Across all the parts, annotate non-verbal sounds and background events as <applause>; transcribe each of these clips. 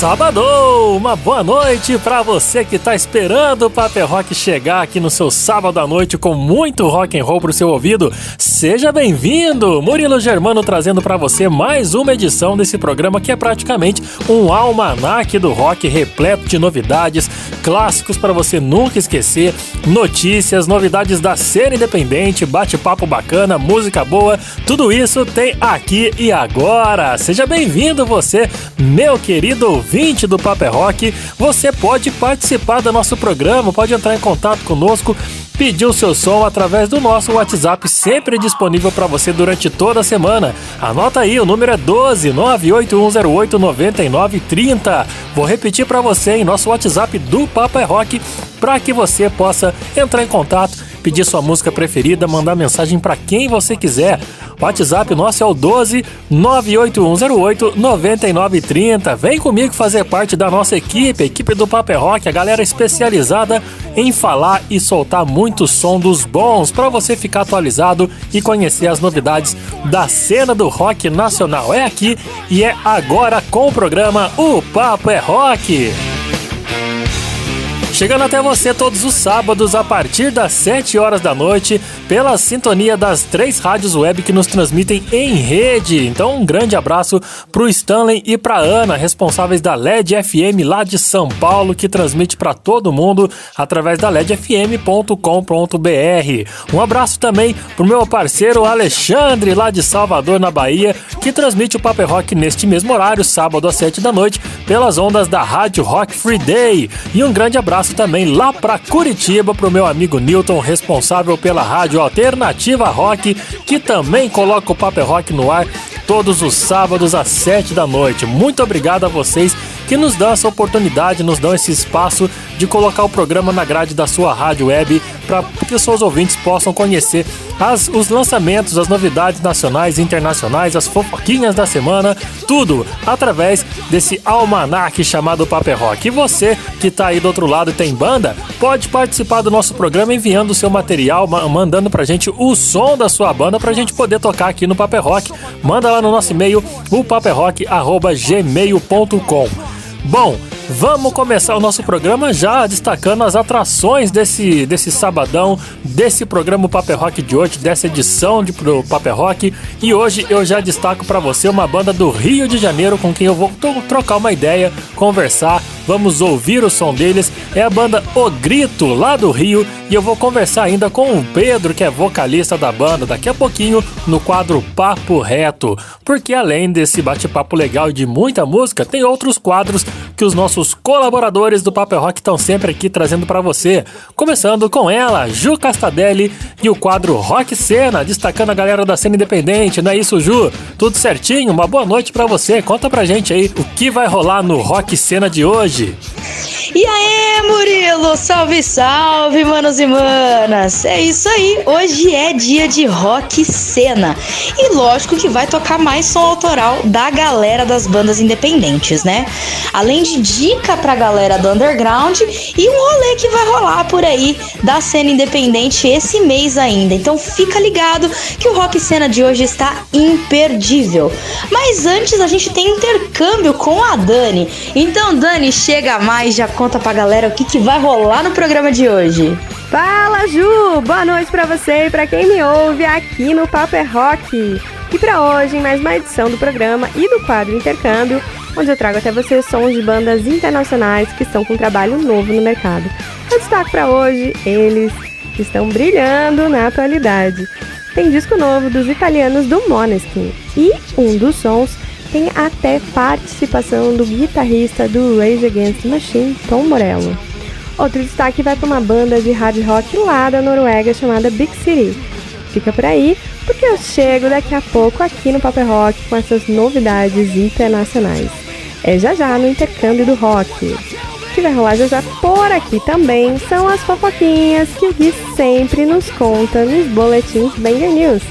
Sábado, uma boa noite para você que tá esperando o Paper Rock chegar aqui no seu sábado à noite com muito rock and roll pro seu ouvido. Seja bem-vindo, Murilo Germano trazendo para você mais uma edição desse programa que é praticamente um almanaque do rock repleto de novidades, clássicos para você nunca esquecer, notícias, novidades da cena independente, bate-papo bacana, música boa, tudo isso tem aqui e agora. Seja bem-vindo você, meu querido ouvinte do Paper Rock, você pode participar do nosso programa, pode entrar em contato conosco, pedir o seu som através do nosso WhatsApp, sempre disponível para você durante toda a semana. Anota aí, o número é 12 98108 9930. Vou repetir para você em nosso WhatsApp do Paper Rock para que você possa entrar em contato pedir sua música preferida, mandar mensagem para quem você quiser. O WhatsApp nosso é o 12 98108 9930. Vem comigo fazer parte da nossa equipe, a equipe do Paper Rock, a galera especializada em falar e soltar muito som dos bons para você ficar atualizado e conhecer as novidades da cena do rock nacional. É aqui e é agora com o programa O Papo é Rock. Chegando até você todos os sábados a partir das 7 horas da noite, pela sintonia das três rádios web que nos transmitem em rede. Então, um grande abraço pro Stanley e pra Ana, responsáveis da LED FM lá de São Paulo, que transmite para todo mundo através da ledfm.com.br. Um abraço também pro meu parceiro Alexandre, lá de Salvador, na Bahia, que transmite o Paper Rock neste mesmo horário, sábado às 7 da noite, pelas ondas da Rádio Rock Free Day. E um grande abraço também lá para Curitiba pro meu amigo Newton, responsável pela rádio Alternativa Rock, que também coloca o Paper Rock no ar todos os sábados às 7 da noite. Muito obrigado a vocês que nos dão essa oportunidade, nos dão esse espaço de colocar o programa na grade da sua rádio web para que seus ouvintes possam conhecer as, os lançamentos, as novidades nacionais e internacionais, as fofoquinhas da semana, tudo através desse almanac chamado Paper Rock. E você que está aí do outro lado e tem banda, pode participar do nosso programa enviando o seu material, mandando pra gente o som da sua banda pra gente poder tocar aqui no Paper Rock. Manda lá no nosso e-mail, o paperrock.gmail.com. Bom, vamos começar o nosso programa já destacando as atrações desse, desse sabadão, desse programa Paper Rock de hoje, dessa edição de pro Paper Rock. E hoje eu já destaco para você uma banda do Rio de Janeiro com quem eu vou trocar uma ideia, conversar, vamos ouvir o som deles. É a banda O Grito, lá do Rio, e eu vou conversar ainda com o Pedro, que é vocalista da banda, daqui a pouquinho no quadro Papo Reto. Porque além desse bate-papo legal e de muita música, tem outros quadros que os nossos colaboradores do Paper Rock estão sempre aqui trazendo para você. Começando com ela, Ju Castadelli e o quadro Rock Cena, destacando a galera da cena independente, não é isso, Ju? Tudo certinho? Uma boa noite para você. Conta pra gente aí o que vai rolar no Rock Cena de hoje. E aí, Murilo? Salve, salve, manos e manas! É isso aí, hoje é dia de rock cena. E lógico que vai tocar mais som autoral da galera das bandas independentes, né? Além de dica pra galera do underground e um rolê que vai rolar por aí da cena independente esse mês ainda. Então fica ligado que o rock cena de hoje está imperdível. Mas antes a gente tem intercâmbio com a Dani. Então, Dani, chega mais, já conta pra galera o que, que vai rolar no programa de hoje. Fala, Ju! Boa noite para você e para quem me ouve aqui no Paper Rock. E para hoje, mais uma edição do programa e do quadro Intercâmbio, onde eu trago até você sons de bandas internacionais que estão com trabalho novo no mercado. Eu destaco para hoje eles que estão brilhando na atualidade. Tem disco novo dos italianos do Måneskin e um dos sons tem até participação do guitarrista do Rage Against the Machine, Tom Morello. Outro destaque vai para uma banda de hard rock lá da Noruega chamada Big City. Fica por aí, porque eu chego daqui a pouco aqui no Paper Rock com essas novidades internacionais. É já já no intercâmbio do rock. O que vai rolar já já por aqui também são as fofoquinhas que o Gui sempre nos conta nos boletins Banger News.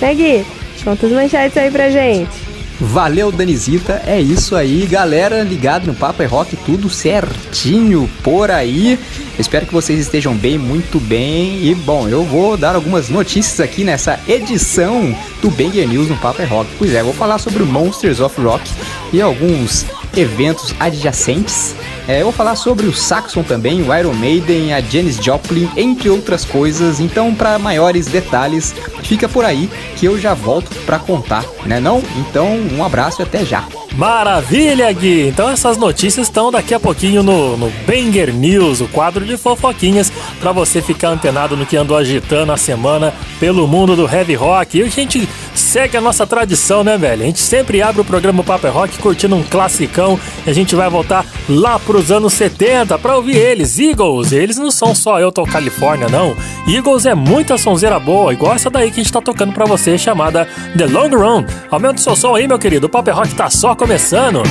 Né, Gui? Conta as manchetes aí pra gente. Valeu, Danizita. É isso aí, galera. Ligado no Papo é Rock, tudo certinho por aí. Espero que vocês estejam bem, muito bem. E bom, eu vou dar algumas notícias aqui nessa edição do Banger News no Papo é Rock. Pois é, vou falar sobre o Monsters of Rock e alguns eventos adjacentes. É, eu vou falar sobre o Saxon também, o Iron Maiden, a Janis Joplin, entre outras coisas. Então, para maiores detalhes, fica por aí que eu já volto para contar, né não? Então, um abraço e até já. Maravilha, Gui! Então essas notícias estão daqui a pouquinho no, no Banger News, o quadro de fofoquinhas, para você ficar antenado no que andou agitando a semana pelo mundo do heavy rock. E a gente segue a nossa tradição, né, velho? A gente sempre abre o programa Paper Rock curtindo um classicão e a gente vai voltar lá pros anos 70 para ouvir eles, Eagles. Eles não são só Eu Tô Califórnia, não. Eagles é muita sonzeira boa, igual essa daí que a gente tá tocando para você, chamada The Long Run. Aumenta o seu som aí, meu querido. O Paper Rock tá só começando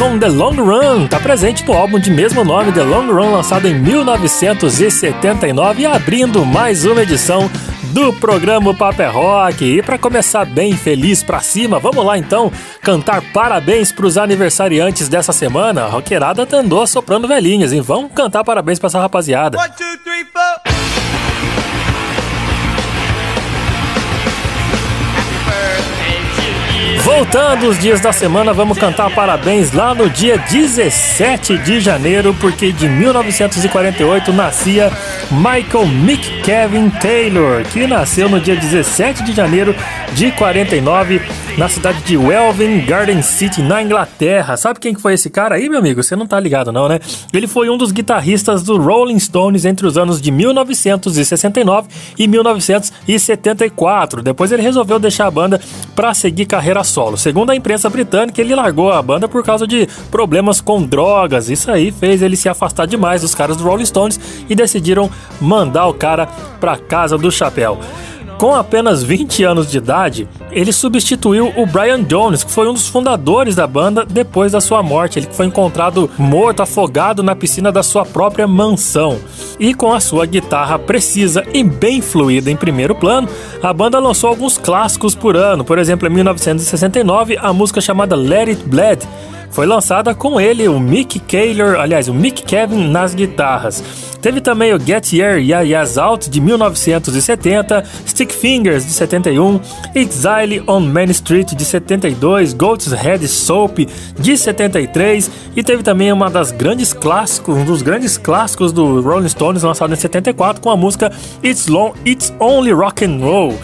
com The Long Run, tá presente no álbum de mesmo nome, The Long Run, lançado em 1979 e abrindo mais uma edição do programa Paper Rock. E para começar bem feliz pra cima, vamos lá então cantar parabéns pros aniversariantes dessa semana. A roqueirada andou soprando velhinhas, e vamos cantar parabéns pra essa rapaziada. One, two, Voltando os dias da semana, vamos cantar parabéns lá no dia 17 de janeiro, porque de 1948 nascia Michael Mick Kevin Taylor, que nasceu no dia 17 de janeiro de 49 na cidade de Welvin Garden City, na Inglaterra. Sabe quem que foi esse cara aí, meu amigo? Você não tá ligado não, né? Ele foi um dos guitarristas do Rolling Stones entre os anos de 1969 e 1974. Depois ele resolveu deixar a banda para seguir carreira solo. Segundo a imprensa britânica, ele largou a banda por causa de problemas com drogas. Isso aí fez ele se afastar demais dos caras do Rolling Stones e decidiram mandar o cara pra casa do chapéu. Com apenas 20 anos de idade, ele substituiu o Brian Jones, que foi um dos fundadores da banda depois da sua morte. Ele foi encontrado morto, afogado na piscina da sua própria mansão. E com a sua guitarra precisa e bem fluida em primeiro plano, a banda lançou alguns clássicos por ano. Por exemplo, em 1969, a música chamada Let It Bleed foi lançada com ele, o Mick Kaylor, aliás, o Mick Kevin nas guitarras. Teve também o Get Your Ya Ya's Out de 1970, Stick Fingers de 71, Exile on Main Street de 72, Goat's Head Soap de 73 e teve também uma das grandes clássicos, um dos grandes clássicos do Rolling Stones lançado em 74 com a música It's Long, It's Only Rock and Roll.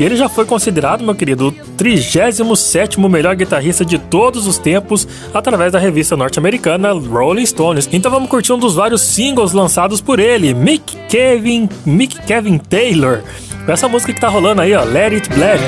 E ele já foi considerado, meu querido, o 37 melhor guitarrista de todos os tempos através da revista norte-americana Rolling Stones. Então vamos curtir um dos vários singles lançados por ele, Mick Kevin, Mick Kevin Taylor. Com essa música que tá rolando aí, ó, Let It Bleed.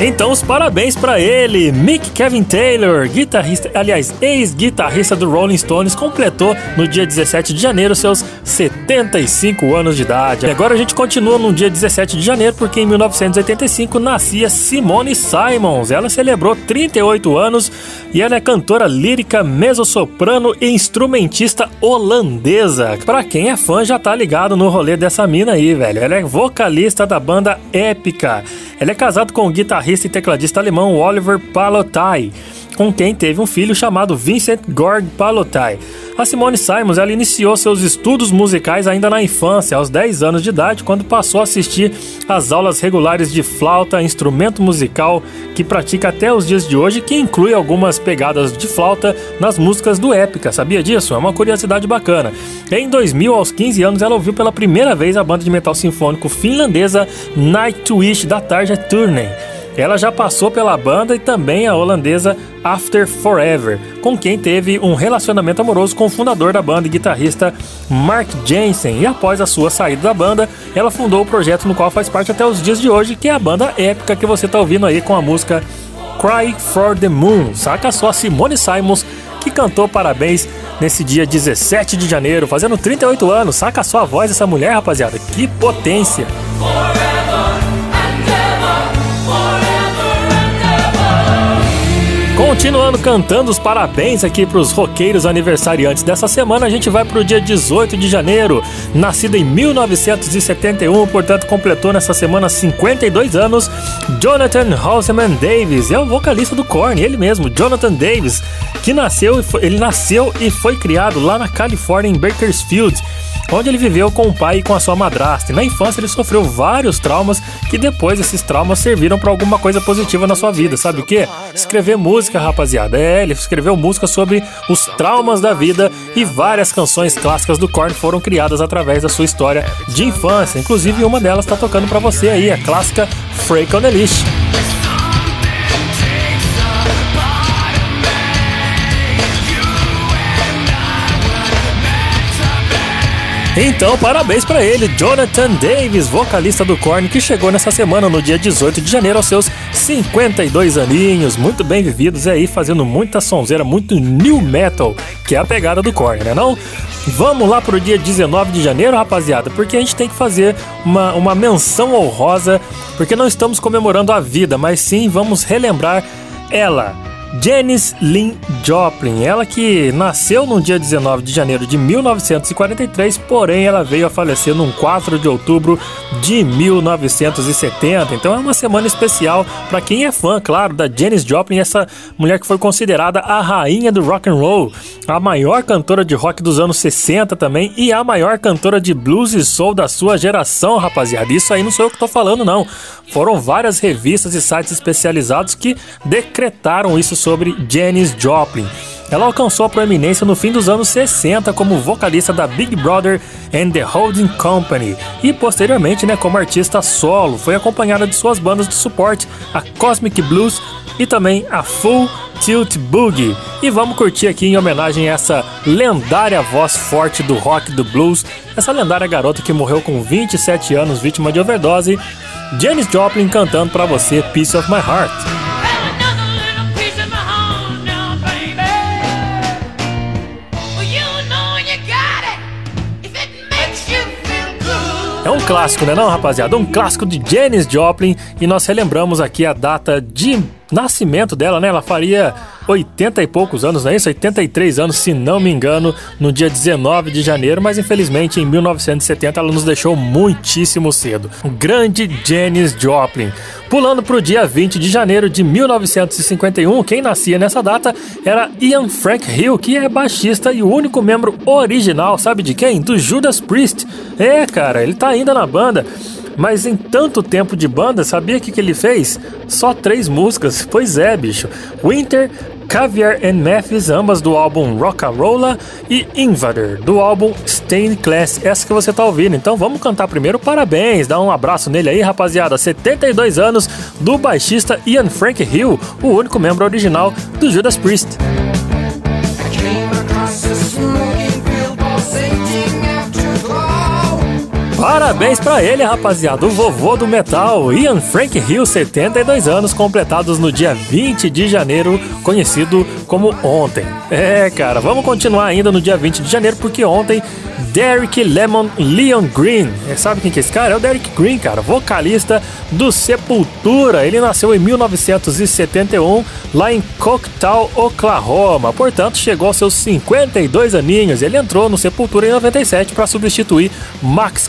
Então, os parabéns para ele, Mick Kevin Taylor, guitarrista, aliás, ex-guitarrista do Rolling Stones, completou no dia 17 de janeiro seus 75 anos de idade. E agora a gente continua no dia 17 de janeiro, porque em 1985 nascia Simone Simons. Ela celebrou 38 anos e ela é cantora lírica, mezzo-soprano e instrumentista holandesa. Para quem é fã já tá ligado no rolê dessa mina aí, velho. Ela é vocalista da banda Épica. Ela é casada com o guitarrista e tecladista alemão Oliver Palotai, com quem teve um filho chamado Vincent Gord Palotai. A Simone Simons ela iniciou seus estudos musicais ainda na infância, aos 10 anos de idade, quando passou a assistir às aulas regulares de flauta, instrumento musical que pratica até os dias de hoje, que inclui algumas pegadas de flauta nas músicas do Épica. Sabia disso? É uma curiosidade bacana. Em 2000, aos 15 anos, ela ouviu pela primeira vez a banda de metal sinfônico finlandesa Nightwish da Tarja Turner. Ela já passou pela banda e também a holandesa After Forever, com quem teve um relacionamento amoroso com o fundador da banda e guitarrista Mark Jensen. E após a sua saída da banda, ela fundou o projeto no qual faz parte até os dias de hoje, que é a banda épica que você está ouvindo aí com a música Cry for the Moon. Saca só Simone Simons que cantou parabéns nesse dia 17 de janeiro, fazendo 38 anos. Saca só a voz dessa mulher, rapaziada. Que potência! Continuando cantando os parabéns aqui para os roqueiros aniversariantes dessa semana, a gente vai para o dia 18 de janeiro. Nascido em 1971, portanto completou nessa semana 52 anos, Jonathan Halseman Davis. É o vocalista do Korn, ele mesmo, Jonathan Davis, que nasceu, ele nasceu e foi criado lá na Califórnia, em Bakersfield onde ele viveu com o pai e com a sua madrasta. E na infância ele sofreu vários traumas que depois esses traumas serviram para alguma coisa positiva na sua vida. Sabe o que? Escrever música, rapaziada. É, ele escreveu música sobre os traumas da vida e várias canções clássicas do Korn foram criadas através da sua história de infância. Inclusive uma delas está tocando para você aí, a clássica Freak on the Leash. Então, parabéns para ele, Jonathan Davis, vocalista do Korn, que chegou nessa semana no dia 18 de janeiro aos seus 52 aninhos, muito bem vividos aí, fazendo muita sonzeira, muito new metal, que é a pegada do Korn, né não? Vamos lá pro dia 19 de janeiro, rapaziada, porque a gente tem que fazer uma, uma menção honrosa, porque não estamos comemorando a vida, mas sim vamos relembrar ela, Janis Lynn Joplin, ela que nasceu no dia 19 de janeiro de 1943, porém ela veio a falecer no 4 de outubro de 1970. Então é uma semana especial para quem é fã, claro, da Janis Joplin, essa mulher que foi considerada a rainha do rock and roll, a maior cantora de rock dos anos 60 também e a maior cantora de blues e soul da sua geração, rapaziada. Isso aí não sou eu que tô falando não. Foram várias revistas e sites especializados que decretaram isso sobre Janis Joplin. Ela alcançou a proeminência no fim dos anos 60 como vocalista da Big Brother and the Holding Company e posteriormente, né, como artista solo. Foi acompanhada de suas bandas de suporte, a Cosmic Blues e também a Full Tilt Boogie. E vamos curtir aqui em homenagem a essa lendária voz forte do rock do blues, essa lendária garota que morreu com 27 anos vítima de overdose, Janis Joplin cantando para você Piece of My Heart. Clássico, né não, rapaziada? Um clássico de Janis Joplin e nós relembramos aqui a data de nascimento dela, né? Ela faria 80 e poucos anos, não é isso? 83 anos, se não me engano, no dia 19 de janeiro, mas infelizmente em 1970 ela nos deixou muitíssimo cedo. O grande Janis Joplin. Pulando para o dia 20 de janeiro de 1951, quem nascia nessa data era Ian Frank Hill, que é baixista e o único membro original, sabe de quem? Do Judas Priest. É, cara, ele tá ainda na banda. Mas em tanto tempo de banda, sabia que que ele fez? Só três músicas. Pois é, bicho. Winter, Caviar and Memphis, ambas do álbum Rock'n'Rolla e Invader, do álbum Stained Class, essa que você tá ouvindo. Então vamos cantar primeiro parabéns, dá um abraço nele aí, rapaziada. 72 anos do baixista Ian Frank Hill, o único membro original do Judas Priest. Parabéns para ele, rapaziada, o vovô do metal, Ian Frank Hill, 72 anos, completados no dia 20 de janeiro, conhecido como ontem. É, cara, vamos continuar ainda no dia 20 de janeiro, porque ontem Derek Lemon Leon Green. É, sabe quem que é esse cara? É o Derek Green, cara, vocalista do Sepultura. Ele nasceu em 1971 lá em Coctal, Oklahoma. Portanto, chegou aos seus 52 aninhos. Ele entrou no Sepultura em 97 para substituir Max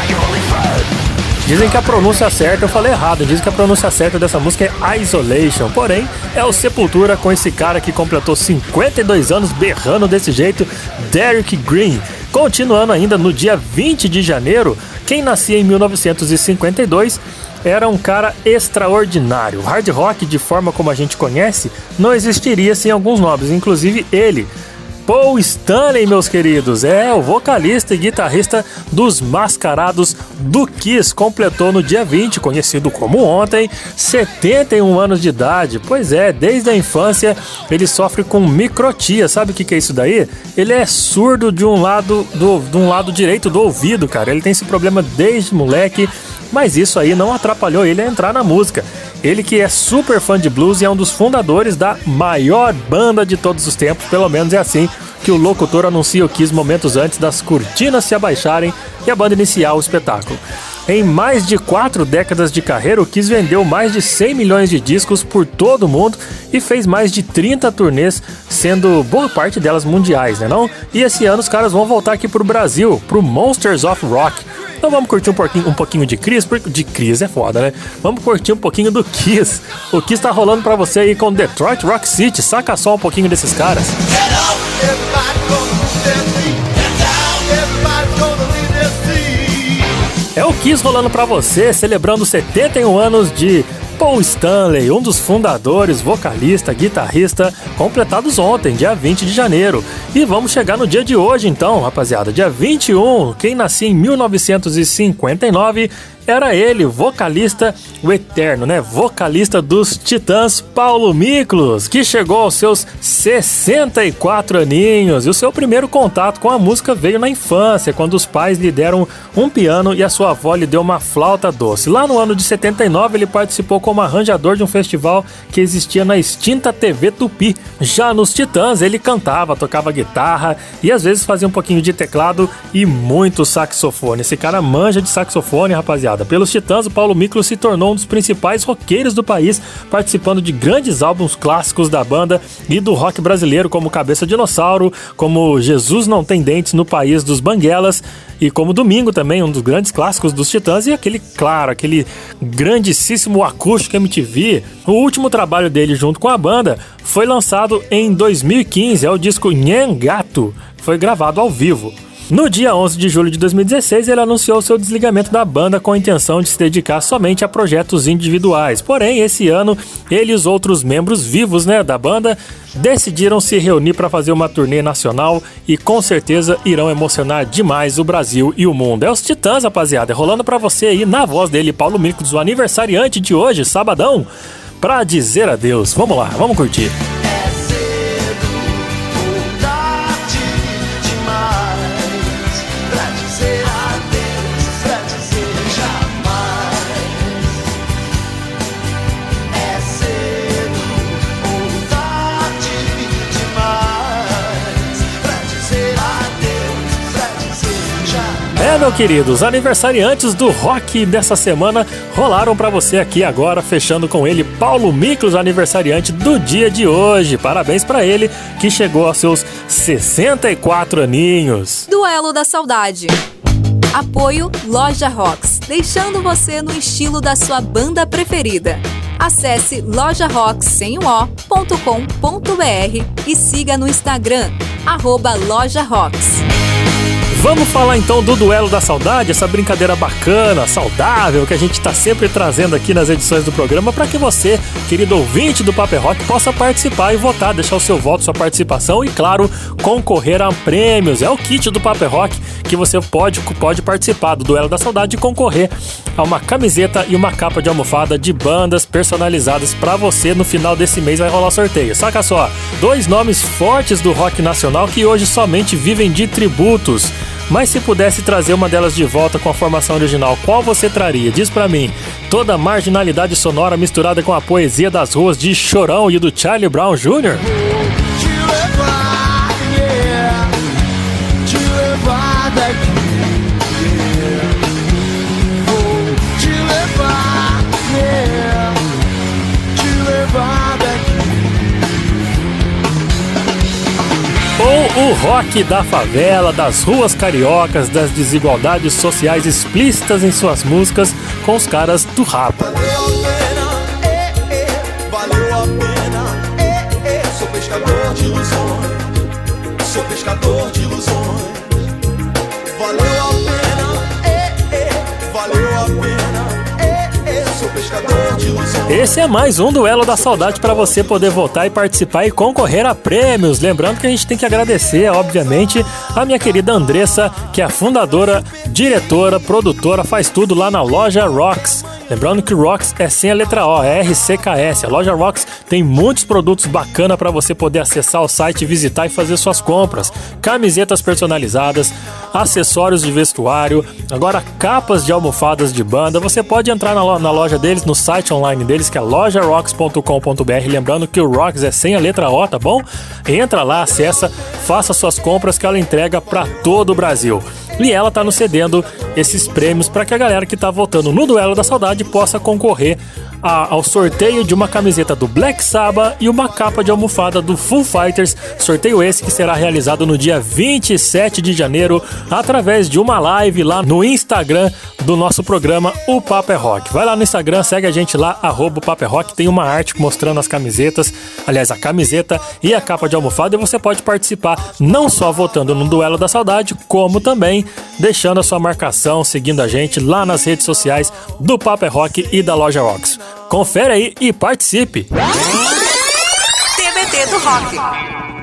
Dizem que a pronúncia certa, eu falei errado, dizem que a pronúncia certa dessa música é Isolation. Porém, é o Sepultura com esse cara que completou 52 anos berrando desse jeito, Derek Green. Continuando ainda no dia 20 de janeiro, quem nascia em 1952 era um cara extraordinário. Hard rock, de forma como a gente conhece, não existiria sem alguns nomes, inclusive ele, Paul Stanley, meus queridos. É, o vocalista e guitarrista dos Mascarados do Kiss. Completou no dia 20, conhecido como ontem, 71 anos de idade. Pois é, desde a infância ele sofre com microtia. Sabe o que, que é isso daí? Ele é surdo de um lado do, de um lado direito do ouvido, cara. Ele tem esse problema desde moleque, mas isso aí não atrapalhou ele a entrar na música. Ele que é super fã de blues e é um dos fundadores da maior banda de todos os tempos, pelo menos é assim que o locutor anuncia o Kiss momentos antes das cortinas se abaixarem e a banda iniciar o espetáculo. Em mais de quatro décadas de carreira, o Kiss vendeu mais de 100 milhões de discos por todo o mundo e fez mais de 30 turnês, sendo boa parte delas mundiais, né não? E esse ano os caras vão voltar aqui pro Brasil, pro Monsters of Rock, então vamos curtir um pouquinho, um pouquinho de Chris, de Chris é foda, né? Vamos curtir um pouquinho do Kiss. O Kiss tá rolando pra você aí com Detroit Rock City. Saca só um pouquinho desses caras. É o Kiss rolando pra você, celebrando 71 anos de Paul Stanley, um dos fundadores, vocalista, guitarrista, completados ontem, dia 20 de janeiro. E vamos chegar no dia de hoje então, rapaziada, dia 21. Quem nasceu em 1959 era ele, vocalista, o eterno, né? Vocalista dos Titãs, Paulo Miklos, que chegou aos seus 64 aninhos. E o seu primeiro contato com a música veio na infância, quando os pais lhe deram um piano e a sua avó lhe deu uma flauta doce. Lá no ano de 79, ele participou como arranjador de um festival que existia na extinta TV Tupi. Já nos Titãs, ele cantava, tocava guitarra e às vezes fazia um pouquinho de teclado e muito saxofone. Esse cara manja de saxofone, rapaziada. Pelos Titãs, o Paulo Miklos se tornou um dos principais roqueiros do país, participando de grandes álbuns clássicos da banda e do rock brasileiro, como Cabeça Dinossauro, como Jesus Não Tem Dentes no País dos Banguelas e como Domingo também, um dos grandes clássicos dos Titãs e aquele, claro, aquele grandíssimo acústico MTV. O último trabalho dele junto com a banda foi lançado em 2015, é o disco Nhangato, foi gravado ao vivo. No dia 11 de julho de 2016, ele anunciou seu desligamento da banda com a intenção de se dedicar somente a projetos individuais. Porém, esse ano, ele e os outros membros vivos né, da banda decidiram se reunir para fazer uma turnê nacional e com certeza irão emocionar demais o Brasil e o mundo. É os Titãs, rapaziada, rolando para você aí na voz dele, Paulo Micos, o aniversariante de hoje, sabadão, para dizer adeus. Vamos lá, vamos curtir. É, meu querido, os aniversariantes do rock dessa semana rolaram para você aqui agora, fechando com ele Paulo Miklos, aniversariante do dia de hoje. Parabéns para ele que chegou aos seus 64 aninhos. Duelo da Saudade. Apoio Loja Rocks, deixando você no estilo da sua banda preferida. Acesse lojarocks.com.br e siga no Instagram, arroba Loja Rocks. Vamos falar então do Duelo da Saudade, essa brincadeira bacana, saudável, que a gente está sempre trazendo aqui nas edições do programa para que você, querido ouvinte do Paper Rock, possa participar e votar, deixar o seu voto, sua participação e, claro, concorrer a prêmios. É o kit do Paper Rock que você pode, pode participar do Duelo da Saudade e concorrer a uma camiseta e uma capa de almofada de bandas personalizadas para você. No final desse mês vai rolar sorteio. Saca só, dois nomes fortes do rock nacional que hoje somente vivem de tributos. Mas se pudesse trazer uma delas de volta com a formação original, qual você traria? Diz para mim. Toda a marginalidade sonora misturada com a poesia das ruas de Chorão e do Charlie Brown Jr.? O rock da favela, das ruas cariocas, das desigualdades sociais explícitas em suas músicas com os caras do rap. Esse é mais um duelo da saudade para você poder votar e participar e concorrer a prêmios. Lembrando que a gente tem que agradecer, obviamente, a minha querida Andressa, que é fundadora, diretora, produtora, faz tudo lá na loja Rocks. Lembrando que Rocks é sem a letra O, é RCKS. A loja Rocks tem muitos produtos bacana para você poder acessar o site, visitar e fazer suas compras. Camisetas personalizadas, acessórios de vestuário, agora capas de almofadas de banda. Você pode entrar na loja deles, no site online deles, que é lojarocks.com.br. Lembrando que o Rocks é sem a letra O, tá bom? Entra lá, acessa, faça suas compras que ela entrega para todo o Brasil. E ela tá nos cedendo esses prêmios para que a galera que tá votando no Duelo da Saudade possa concorrer a, ao sorteio de uma camiseta do Black Sabbath e uma capa de almofada do Full Fighters. Sorteio esse que será realizado no dia 27 de janeiro através de uma live lá no Instagram do nosso programa O Papo é Rock. Vai lá no Instagram, segue a gente lá, arroba o é Rock, tem uma arte mostrando as camisetas, aliás, a camiseta e a capa de almofada e você pode participar não só votando no Duelo da Saudade, como também deixando a sua marcação, seguindo a gente lá nas redes sociais do Papo é Rock e da Loja Rocks. Confere aí e participe! TBT do Rock.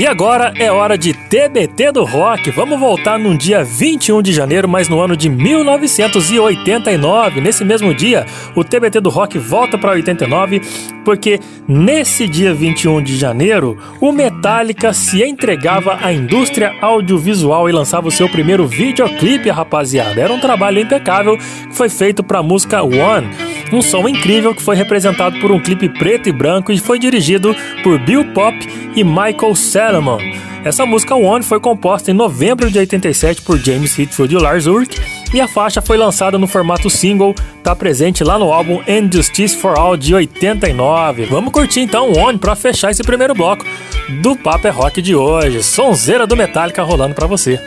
E agora é hora de TBT do Rock. Vamos voltar num dia 21 de janeiro, mas no ano de 1989. Nesse mesmo dia, o TBT do Rock volta para 89, porque nesse dia 21 de janeiro, o Metallica se entregava à indústria audiovisual e lançava o seu primeiro videoclipe, rapaziada. Era um trabalho impecável que foi feito para a música One um som incrível que foi representado por um clipe preto e branco e foi dirigido por Bill Pop e Michael Salomon. Essa música One foi composta em novembro de 87 por James Hetfield e Lars Ulrich e a faixa foi lançada no formato single, tá presente lá no álbum And Justice for All de 89. Vamos curtir então One para fechar esse primeiro bloco do Papo é Rock de hoje. Sonzeira do Metallica rolando para você.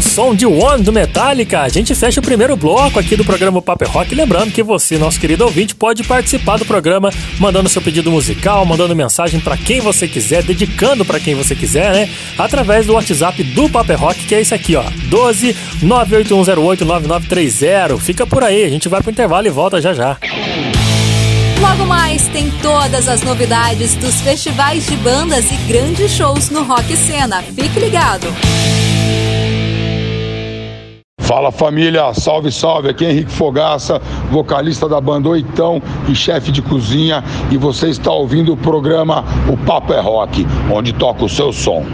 Ao som de One do Metallica, a gente fecha o primeiro bloco aqui do programa Paper Rock. Lembrando que você, nosso querido ouvinte, pode participar do programa mandando seu pedido musical, mandando mensagem para quem você quiser, dedicando para quem você quiser, né? Através do WhatsApp do Paper Rock, que é esse aqui, ó: 12 98108 9930. Fica por aí, a gente vai pro intervalo e volta já já. Logo mais tem todas as novidades dos festivais de bandas e grandes shows no Rock Cena. Fique ligado. Fala família, salve, salve. Aqui é Henrique Fogaça, vocalista da banda Oitão e chefe de cozinha. E você está ouvindo o programa O Papo é Rock, onde toca o seu som.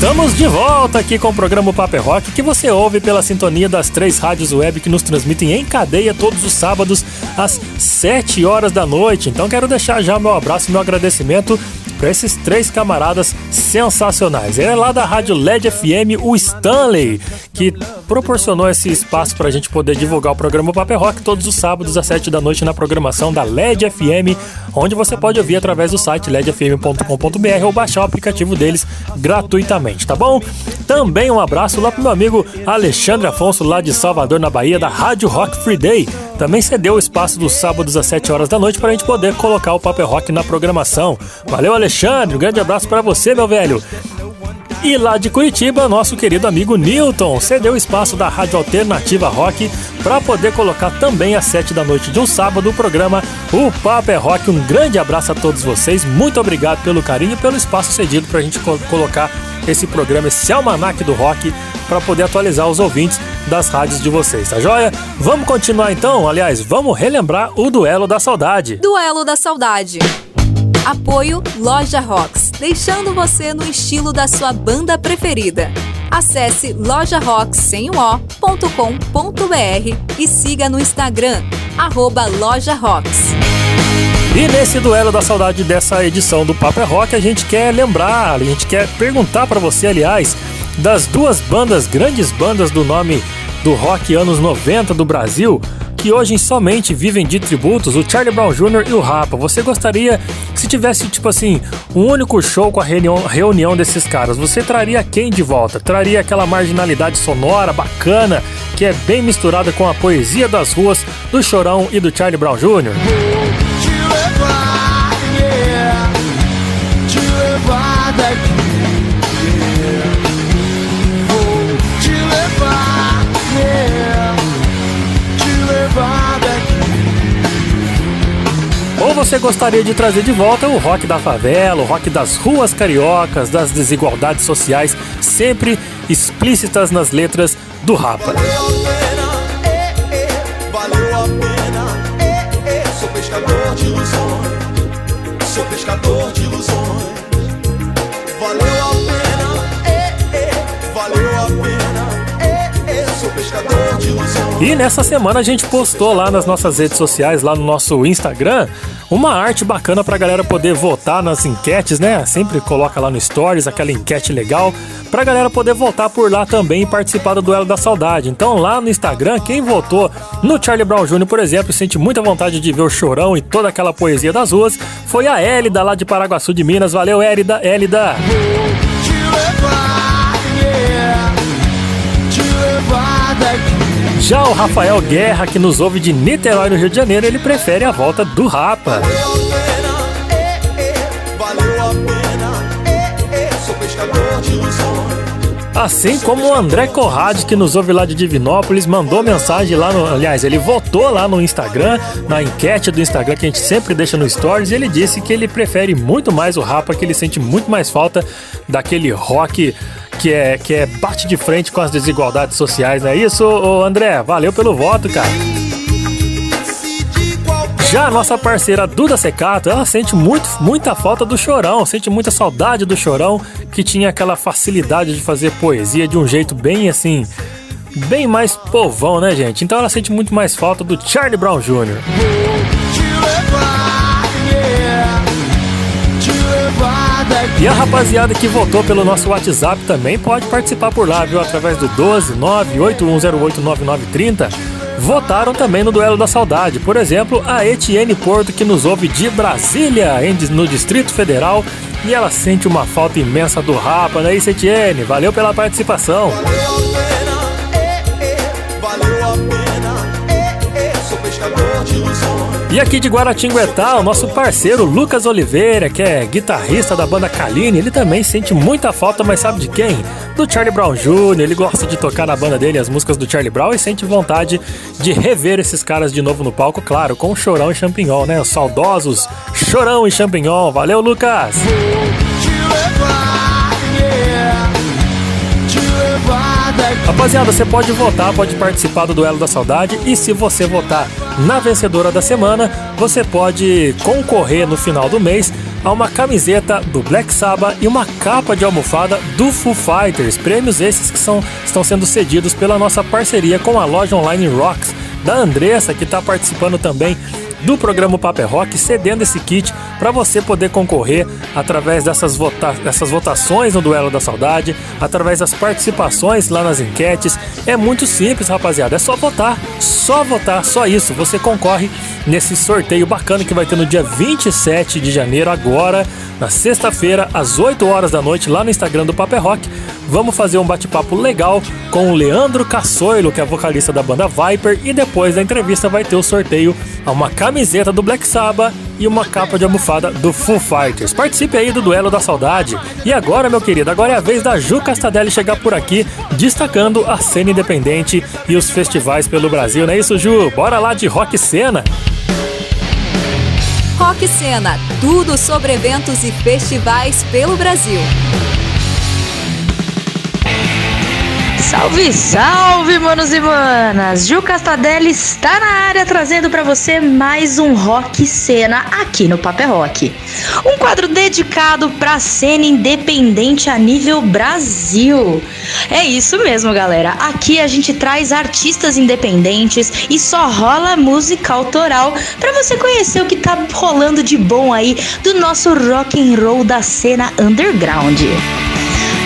Estamos de volta aqui com o programa Paper Rock, que você ouve pela sintonia das três rádios web que nos transmitem em cadeia todos os sábados às 7 horas da noite. Então quero deixar já meu abraço e meu agradecimento para esses três camaradas sensacionais. Ele é lá da Rádio LED FM, o Stanley, que proporcionou esse espaço para a gente poder divulgar o programa Paper Rock todos os sábados às 7 da noite na programação da LED FM, onde você pode ouvir através do site ledfm.com.br ou baixar o aplicativo deles gratuitamente, tá bom? Também um abraço lá pro meu amigo Alexandre Afonso, lá de Salvador, na Bahia, da Rádio Rock Free Day. Também cedeu o espaço dos sábados às 7 horas da noite para a gente poder colocar o Paper Rock na programação. Valeu, Alexandre, um grande abraço para você, meu velho. E lá de Curitiba, nosso querido amigo Newton cedeu o espaço da Rádio Alternativa Rock para poder colocar também às 7 da noite de um sábado o programa O Papo é Rock. Um grande abraço a todos vocês, muito obrigado pelo carinho e pelo espaço cedido para a gente co colocar esse programa, esse almanac do rock, para poder atualizar os ouvintes das rádios de vocês, tá joia? Vamos continuar então? Aliás, vamos relembrar o Duelo da Saudade. Duelo da Saudade. Apoio Loja Rocks, deixando você no estilo da sua banda preferida. Acesse lojarocks.com.br e siga no Instagram, arroba Loja Rocks. E nesse duelo da saudade dessa edição do Papo é Rock, a gente quer lembrar, a gente quer perguntar para você, aliás, das duas bandas, grandes bandas do nome do rock anos 90 do Brasil, que hoje somente vivem de tributos, o Charlie Brown Jr. e o Rapa. Você gostaria, se tivesse tipo assim, um único show com a reunião, reunião desses caras, você traria quem de volta? Traria aquela marginalidade sonora bacana, que é bem misturada com a poesia das ruas do Chorão e do Charlie Brown Jr.? Ou você gostaria de trazer de volta o rock da favela, o rock das ruas cariocas, das desigualdades sociais, sempre explícitas nas letras do Rapa. Valeu E nessa semana a gente postou lá nas nossas redes sociais, lá no nosso Instagram, uma arte bacana pra galera poder votar nas enquetes, né? Sempre coloca lá no Stories aquela enquete legal, pra galera poder votar por lá também e participar do Duelo da Saudade. Então lá no Instagram, quem votou no Charlie Brown Jr., por exemplo, sente muita vontade de ver o chorão e toda aquela poesia das ruas, foi a Hélida lá de Paraguaçu de Minas. Valeu, Hélida, Hélida! Já o Rafael Guerra, que nos ouve de Niterói, no Rio de Janeiro, ele prefere a volta do Rapa. Assim como o André Corrade, que nos ouve lá de Divinópolis, mandou mensagem lá no. Aliás, ele votou lá no Instagram, na enquete do Instagram que a gente sempre deixa no Stories, e ele disse que ele prefere muito mais o Rapa, que ele sente muito mais falta daquele rock que é, que é bate de frente com as desigualdades sociais, não é isso, ô André? Valeu pelo voto, cara. Já a nossa parceira Duda Secato, ela sente muito, muita falta do Chorão, sente muita saudade do Chorão, que tinha aquela facilidade de fazer poesia de um jeito bem assim, bem mais povão, né, gente? Então ela sente muito mais falta do Charlie Brown Jr. E a rapaziada que votou pelo nosso WhatsApp também pode participar por lá, viu? Através do 12 981089930. Votaram também no Duelo da Saudade. Por exemplo, a Etienne Porto, que nos ouve de Brasília, no Distrito Federal. E ela sente uma falta imensa do Rapa, né, isso, Etienne? Valeu pela participação. E aqui de Guaratinguetá, o nosso parceiro Lucas Oliveira, que é guitarrista da banda Kaline, ele também sente muita falta, mas sabe de quem? Do Charlie Brown Jr. Ele gosta de tocar na banda dele as músicas do Charlie Brown e sente vontade de rever esses caras de novo no palco, claro, com Chorão e Champignon, né? Os saudosos Chorão e Champignon. Valeu, Lucas! Rapaziada, você pode votar, pode participar do Duelo da Saudade. E se você votar na vencedora da semana, você pode concorrer no final do mês a uma camiseta do Black Sabbath e uma capa de almofada do Foo Fighters. Prêmios esses que são, estão sendo cedidos pela nossa parceria com a loja online Rocks, da Andressa, que está participando também do programa Paper Rock, cedendo esse kit para você poder concorrer através dessas, vota dessas votações no Duelo da Saudade, através das participações lá nas enquetes. É muito simples, rapaziada. É só votar, só votar, só isso. Você concorre nesse sorteio bacana que vai ter no dia 27 de janeiro, agora, na sexta-feira, às 8 horas da noite, lá no Instagram do Paper Rock. Vamos fazer um bate-papo legal com o Leandro Cassoilo, que é vocalista da banda Viper, e depois da entrevista vai ter o sorteio a uma camiseta do Black Sabbath e uma capa de almofada do Foo Fighters. Participe aí do Duelo da Saudade. E agora, meu querido, agora é a vez da Ju Castadelli chegar por aqui, destacando a cena independente e os festivais pelo Brasil, não é isso, Ju? Bora lá de rock cena! Rock Cena, tudo sobre eventos e festivais pelo Brasil. Salve, salve, manos e manas! Ju Castadelli está na área trazendo para você mais um Rock Cena aqui no Paper Rock. Um quadro dedicado para cena independente a nível Brasil. É isso mesmo, galera. Aqui a gente traz artistas independentes e só rola música autoral para você conhecer o que tá rolando de bom aí do nosso rock and roll da cena underground.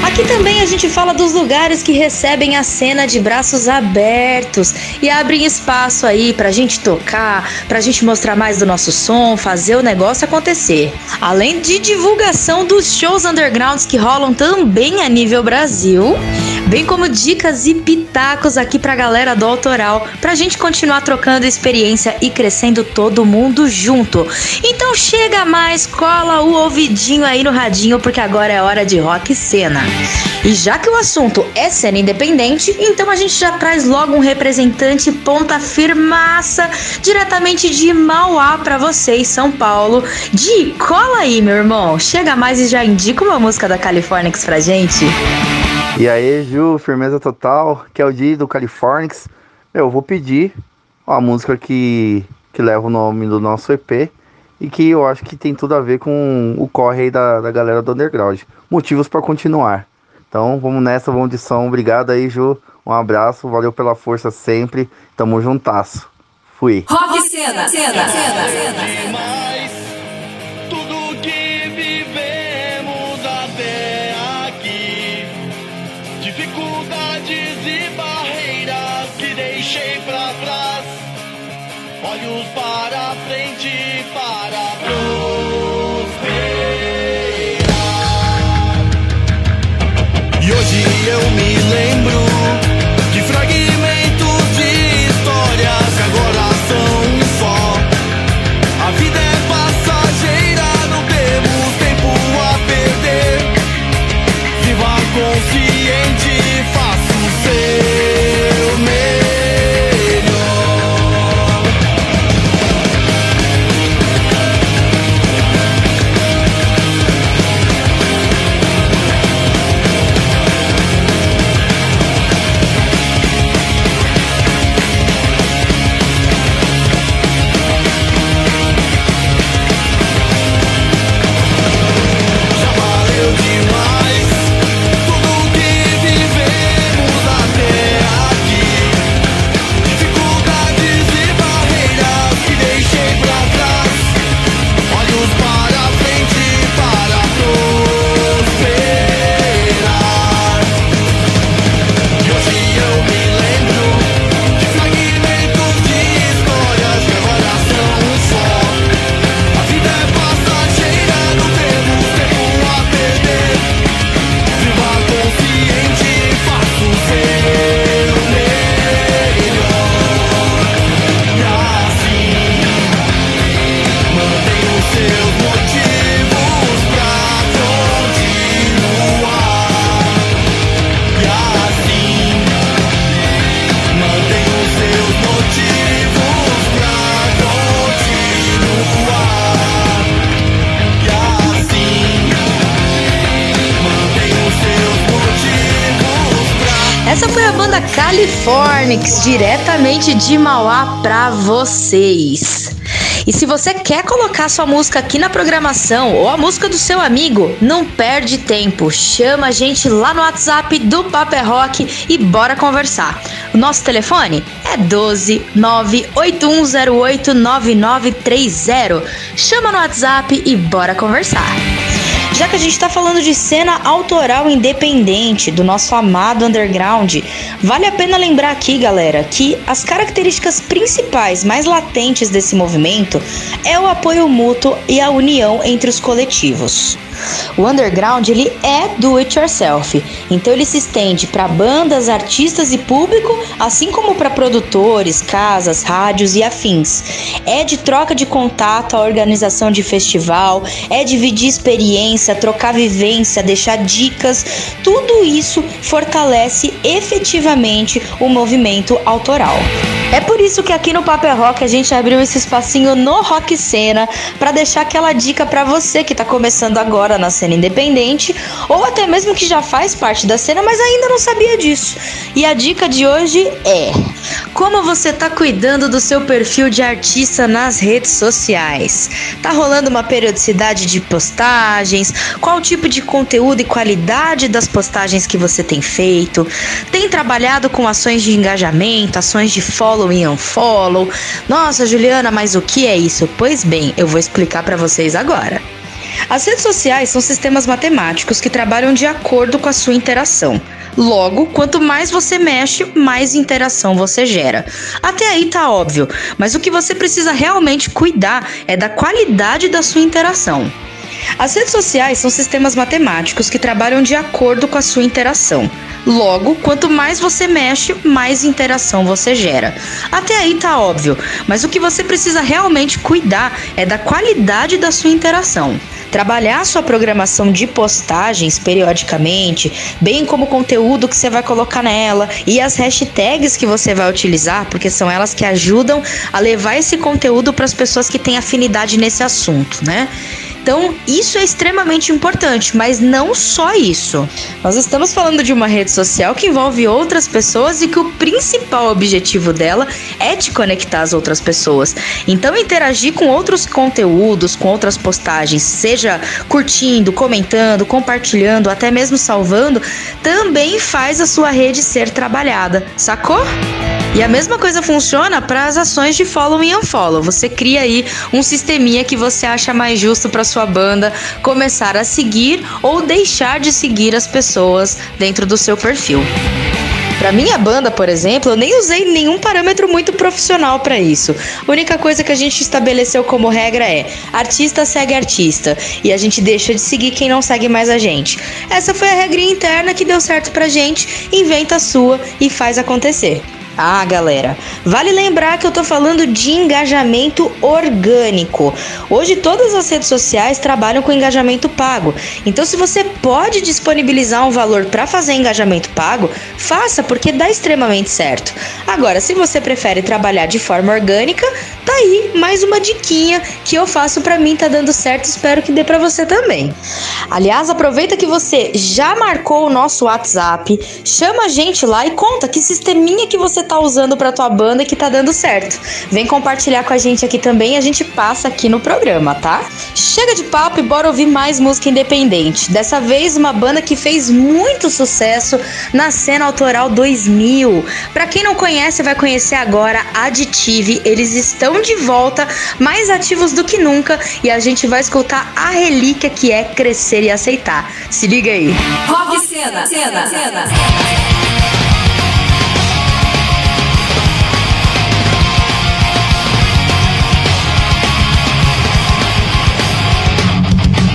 Aqui também a gente fala dos lugares que recebem a cena de braços abertos e abrem espaço aí pra gente tocar, pra gente mostrar mais do nosso som, fazer o negócio acontecer. Além de divulgação dos shows undergrounds que rolam também a nível Brasil, bem como dicas e pitacos aqui pra galera do autoral, pra gente continuar trocando experiência e crescendo todo mundo junto. Então chega mais, cola o ouvidinho aí no radinho, porque agora é hora de rock cena. E já que o assunto é cena independente, então a gente já traz logo um representante ponta firmaça diretamente de Mauá para vocês, São Paulo. De cola aí, meu irmão. Chega mais e já indica uma música da Californix pra gente. E aí, Ju, firmeza total, que é o dia do Californix. Eu vou pedir uma música que, que leva o nome do nosso EP e que eu acho que tem tudo a ver com o corre aí da, da galera do Underground. Motivos para continuar. Então vamos nessa, vamos de som. Obrigado aí, Ju. Um abraço, valeu pela força sempre. Tamo juntasso. Fui. Rock Cena, cena, cena, cena. demais Diretamente de Mauá pra vocês. E se você quer colocar sua música aqui na programação ou a música do seu amigo, não perde tempo. Chama a gente lá no WhatsApp do Paper Rock e bora conversar. O nosso telefone é 12 98108 9930. Chama no WhatsApp e bora conversar. Já que a gente está falando de cena autoral independente do nosso amado underground, vale a pena lembrar aqui, galera, que as características principais mais latentes desse movimento é o apoio mútuo e a união entre os coletivos. O underground ele é do it yourself, então ele se estende para bandas, artistas e público, assim como para produtores, casas, rádios e afins. É de troca de contato, a organização de festival, é dividir experiência, trocar vivência, deixar dicas. Tudo isso fortalece efetivamente o movimento autoral. É por isso que aqui no Paper Rock a gente abriu esse espacinho no Rock Cena para deixar aquela dica para você que está começando agora na cena independente ou até mesmo que já faz parte da cena, mas ainda não sabia disso. E a dica de hoje é: como você está cuidando do seu perfil de artista nas redes sociais? Tá rolando uma periodicidade de postagens? Qual tipo de conteúdo e qualidade das postagens que você tem feito? Tem trabalhado com ações de engajamento, ações de follow e unfollow? Nossa, Juliana, mas o que é isso? Pois bem, eu vou explicar para vocês agora. As redes sociais são sistemas matemáticos que trabalham de acordo com a sua interação. Logo, quanto mais você mexe, mais interação você gera. Até aí tá óbvio, mas o que você precisa realmente cuidar é da qualidade da sua interação. As redes sociais são sistemas matemáticos que trabalham de acordo com a sua interação. Logo, quanto mais você mexe, mais interação você gera. Até aí tá óbvio, mas o que você precisa realmente cuidar é da qualidade da sua interação. Trabalhar sua programação de postagens periodicamente, bem como o conteúdo que você vai colocar nela e as hashtags que você vai utilizar, porque são elas que ajudam a levar esse conteúdo para as pessoas que têm afinidade nesse assunto, né? Então, isso é extremamente importante, mas não só isso. Nós estamos falando de uma rede social que envolve outras pessoas e que o principal objetivo dela é te conectar às outras pessoas. Então, interagir com outros conteúdos, com outras postagens, seja curtindo, comentando, compartilhando, até mesmo salvando, também faz a sua rede ser trabalhada, sacou? E a mesma coisa funciona para as ações de follow e unfollow. Você cria aí um sisteminha que você acha mais justo para sua banda começar a seguir ou deixar de seguir as pessoas dentro do seu perfil. Para minha banda, por exemplo, eu nem usei nenhum parâmetro muito profissional para isso. A única coisa que a gente estabeleceu como regra é: artista segue artista e a gente deixa de seguir quem não segue mais a gente. Essa foi a regrinha interna que deu certo pra gente. Inventa a sua e faz acontecer. Ah, galera, vale lembrar que eu tô falando de engajamento orgânico. Hoje todas as redes sociais trabalham com engajamento pago. Então, se você pode disponibilizar um valor para fazer engajamento pago, faça porque dá extremamente certo. Agora, se você prefere trabalhar de forma orgânica, tá aí mais uma diquinha que eu faço para mim, tá dando certo, espero que dê para você também. Aliás, aproveita que você já marcou o nosso WhatsApp, chama a gente lá e conta que sisteminha que você tá usando para tua banda que tá dando certo. Vem compartilhar com a gente aqui também, a gente passa aqui no programa, tá? Chega de papo e bora ouvir mais música independente. Dessa vez uma banda que fez muito sucesso na cena autoral 2000. Para quem não conhece, vai conhecer agora Additive. Eles estão de volta, mais ativos do que nunca, e a gente vai escutar a relíquia que é crescer e aceitar. Se liga aí. Rock Cena, cena, cena.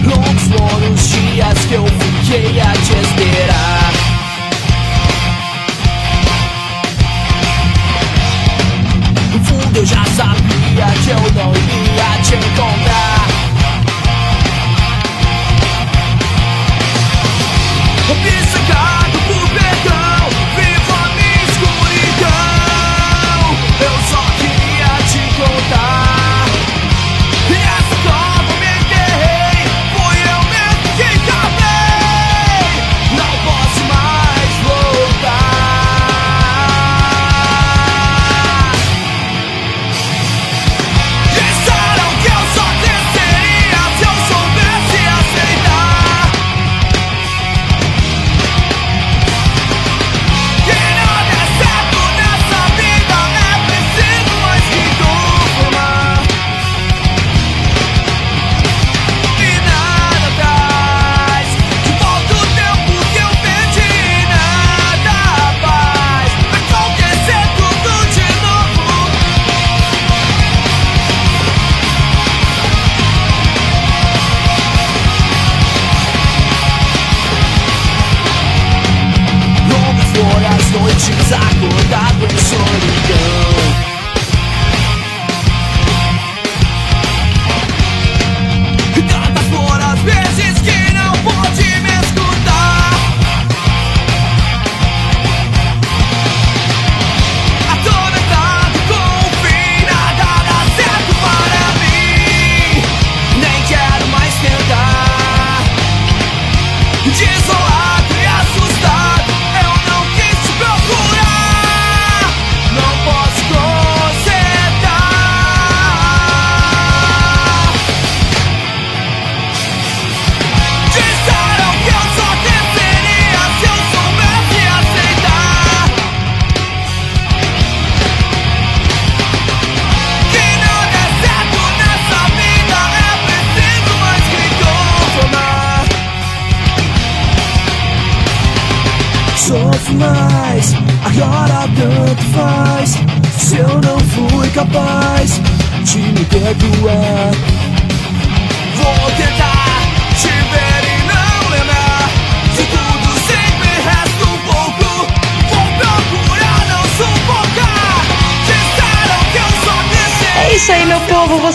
Longos foram os dias que eu fiquei a te esperar. Eu já sabia eu não iria te encontrar.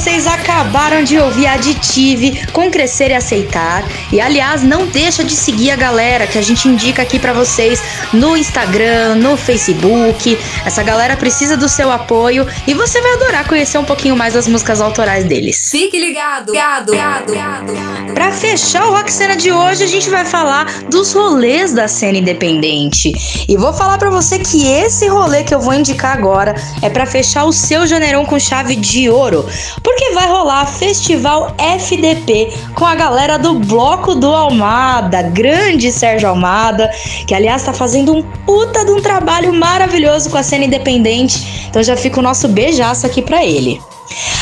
Meu povo. Vocês acabaram de ouvir a Aditive com Crescer e Aceitar. E aliás, não deixa de seguir a galera que a gente indica aqui pra vocês no Instagram, no Facebook. Essa galera precisa do seu apoio e você vai adorar conhecer um pouquinho mais das músicas autorais deles. Fique ligado, ligado, ligado, ligado. Pra fechar o Rock Cena de hoje, a gente vai falar dos rolês da cena independente. E vou falar pra você que esse rolê que eu vou indicar agora é pra fechar o seu janeirão com chave de ouro, porque vai rolar Festival FDP com a galera do Bloco do Almada, grande Sérgio Almada, que aliás tá fazendo um puta de um trabalho maravilhoso com a cena independente. Então já fica o nosso beijaço aqui pra ele.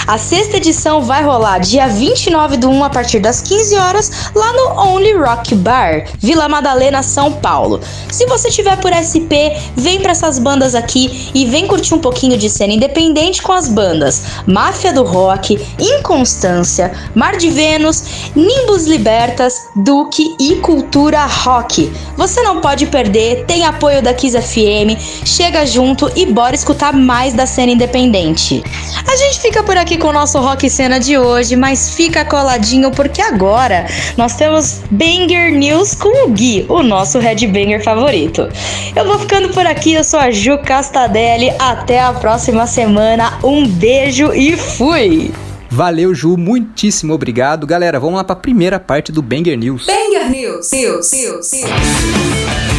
A sexta edição vai rolar dia 29 do 1 a partir das 15 horas lá no Only Rock Bar, Vila Madalena, São Paulo. Se você tiver por SP, vem para essas bandas aqui e vem curtir um pouquinho de cena independente com as bandas Máfia do Rock, Inconstância, Mar de Vênus, Nimbus Libertas, Duque e Cultura Rock. Você não pode perder, tem apoio da Kiss FM, chega junto e bora escutar mais da cena independente. A gente fica por aqui com o nosso Rock Cena de hoje, mas fica coladinho porque agora nós temos Banger News com o Gui, o nosso headbanger favorito. Eu vou ficando por aqui, eu sou a Ju Castadelli, até a próxima semana, um beijo e fui! Valeu, Ju, muitíssimo obrigado. Galera, vamos lá para a primeira parte do Banger News. Banger News, News, News, News.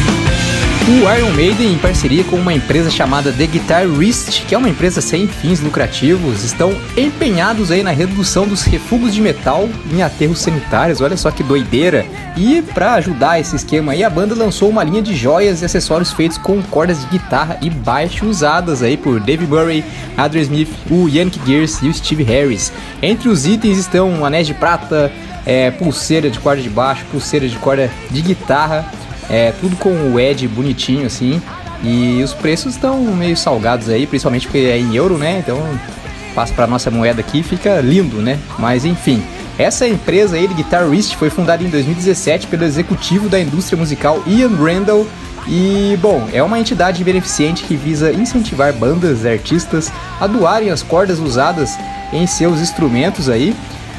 O Iron Maiden, em parceria com uma empresa chamada The Guitarist, que é uma empresa sem fins lucrativos, estão empenhados aí na redução dos refugos de metal em aterros sanitários. Olha só que doideira! E para ajudar esse esquema aí, a banda lançou uma linha de joias e acessórios feitos com cordas de guitarra e baixo usadas aí por Dave Murray, Adrian Smith, o Yannick Gears e o Steve Harris. Entre os itens estão anéis de prata, é, pulseira de corda de baixo, pulseira de corda de guitarra é tudo com o Ed bonitinho assim. E os preços estão meio salgados aí, principalmente porque é em euro, né? Então passa para nossa moeda aqui fica lindo, né? Mas enfim, essa empresa aí de Guitarist foi fundada em 2017 pelo executivo da indústria musical Ian Randall e, bom, é uma entidade beneficente que visa incentivar bandas e artistas a doarem as cordas usadas em seus instrumentos aí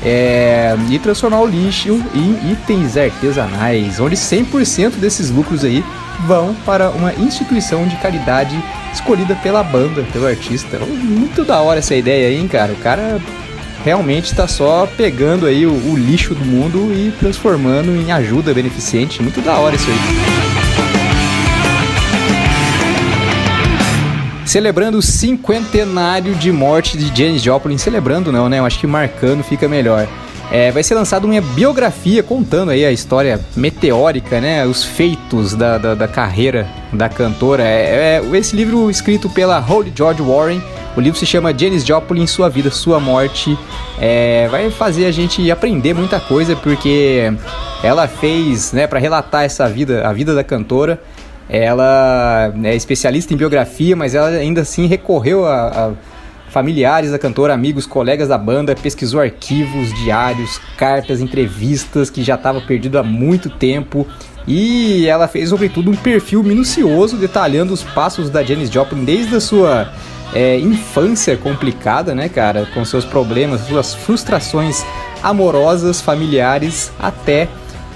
é, e transformar o lixo em itens artesanais, onde 100% desses lucros aí vão para uma instituição de caridade escolhida pela banda, pelo artista. Muito da hora essa ideia aí, hein, cara? O cara realmente está só pegando aí o, o lixo do mundo e transformando em ajuda beneficente. Muito da hora isso aí. Celebrando o cinquentenário de morte de Janis Joplin. Celebrando não, né? Eu acho que marcando fica melhor. É, vai ser lançada uma biografia contando aí a história meteórica, né? Os feitos da, da, da carreira da cantora. É, é, esse livro escrito pela Holly George Warren. O livro se chama Janis Joplin, Sua Vida, Sua Morte. É, vai fazer a gente aprender muita coisa porque ela fez, né, para relatar essa vida, a vida da cantora. Ela é especialista em biografia, mas ela ainda assim recorreu a, a familiares da cantora, amigos, colegas da banda, pesquisou arquivos, diários, cartas, entrevistas que já estava perdido há muito tempo. E ela fez, sobretudo, um perfil minucioso detalhando os passos da Janis Joplin desde a sua é, infância complicada, né, cara? Com seus problemas, suas frustrações amorosas, familiares, até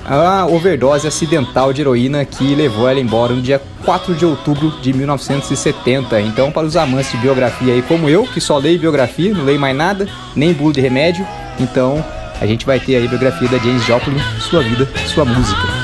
a overdose acidental de heroína que levou ela embora no dia 4 de outubro de 1970. Então, para os amantes de biografia aí como eu, que só leio biografia, não leio mais nada, nem bula de remédio, então a gente vai ter aí a biografia da James Joplin, sua vida, sua música.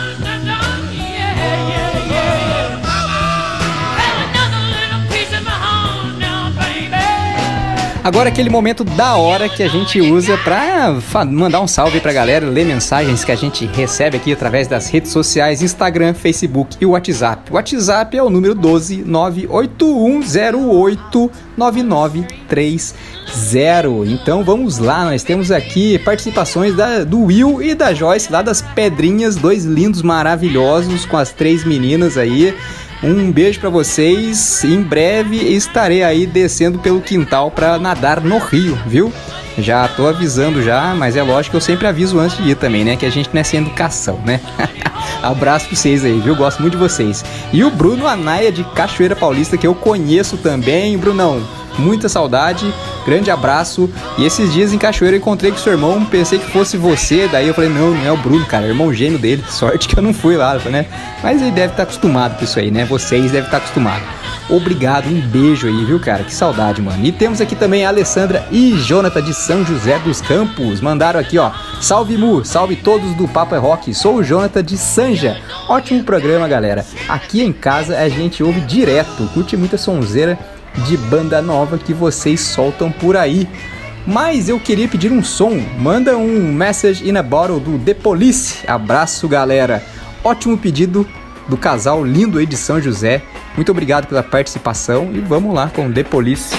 Agora aquele momento da hora que a gente usa pra mandar um salve pra galera, ler mensagens que a gente recebe aqui através das redes sociais, Instagram, Facebook e WhatsApp. O WhatsApp é o número 12 98108 9930. Então vamos lá, nós temos aqui participações da, do Will e da Joyce lá das Pedrinhas, dois lindos maravilhosos com as três meninas aí. Um beijo para vocês. Em breve estarei aí descendo pelo quintal para nadar no rio, viu? Já tô avisando já, mas é lógico que eu sempre aviso antes de ir também, né? Que a gente não é sem educação, né? <laughs> Abraço pra vocês aí, viu? Gosto muito de vocês. E o Bruno Anaia de Cachoeira Paulista, que eu conheço também. Brunão, muita saudade, grande abraço. E esses dias em Cachoeira eu encontrei com seu irmão, pensei que fosse você, daí eu falei, não, não é o Bruno, cara, é o irmão gêmeo dele. <laughs> Sorte que eu não fui lá, né? Mas ele deve estar acostumado com isso aí, né? Vocês devem estar acostumados. Obrigado, um beijo aí, viu, cara? Que saudade, mano. E temos aqui também a Alessandra e Jonathan de São José dos Campos. Mandaram aqui, ó. Salve Mu, salve todos do Papo é Rock. Sou o Jonathan de Sanja. Ótimo programa, galera. Aqui em casa a gente ouve direto, curte muita sonzeira de banda nova que vocês soltam por aí. Mas eu queria pedir um som. Manda um message in a bottle do The Police. Abraço, galera. Ótimo pedido do casal lindo aí de São José. Muito obrigado pela participação e vamos lá com The Police.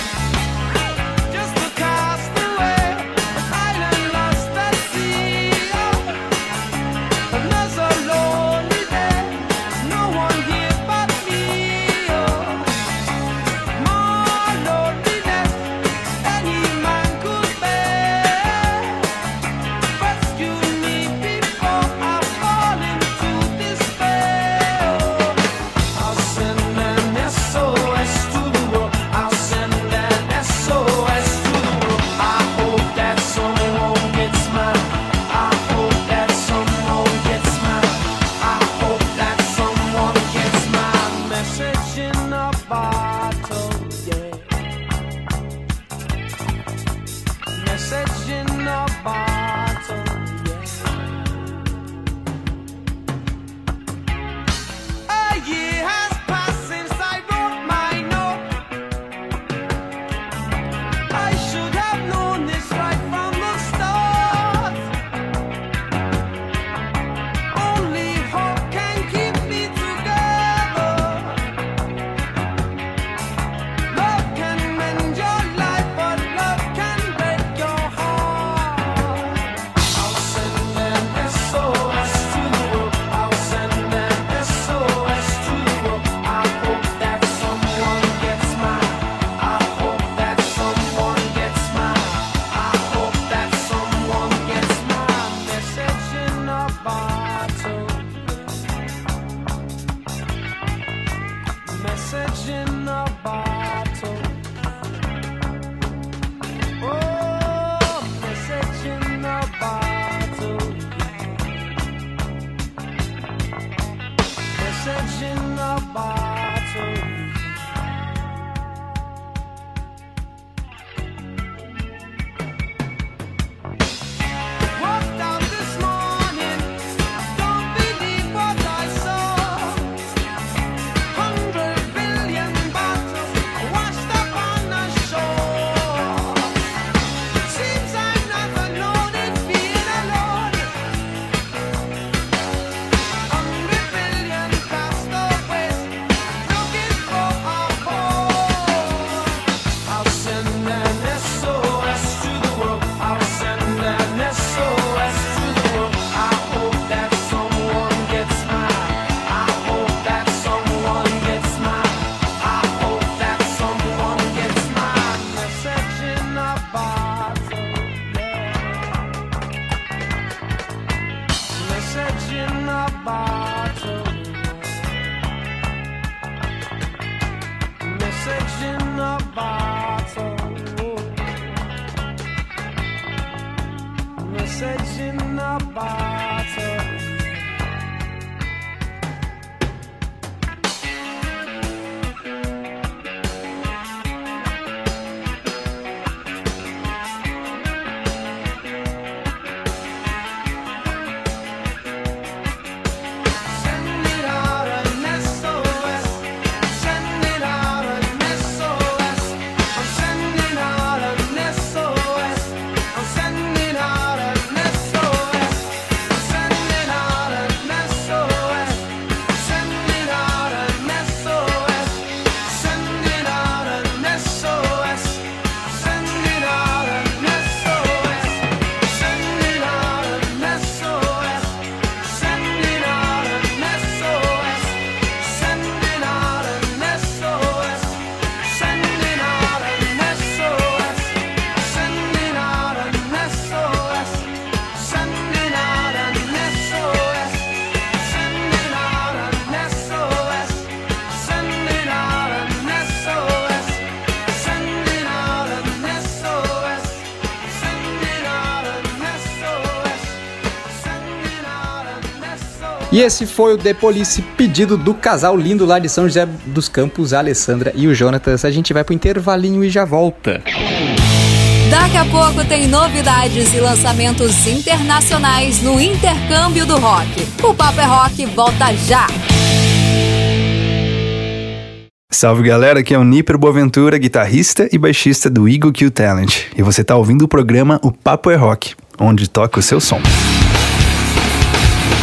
E esse foi o The Police pedido do casal lindo lá de São José dos Campos, a Alessandra e o Jonatas. A gente vai pro intervalinho e já volta. Daqui a pouco tem novidades e lançamentos internacionais no intercâmbio do rock. O Papo é Rock volta já! Salve galera, aqui é o Niper Boaventura, guitarrista e baixista do Eagle Q Talent. E você está ouvindo o programa O Papo é Rock, onde toca o seu som.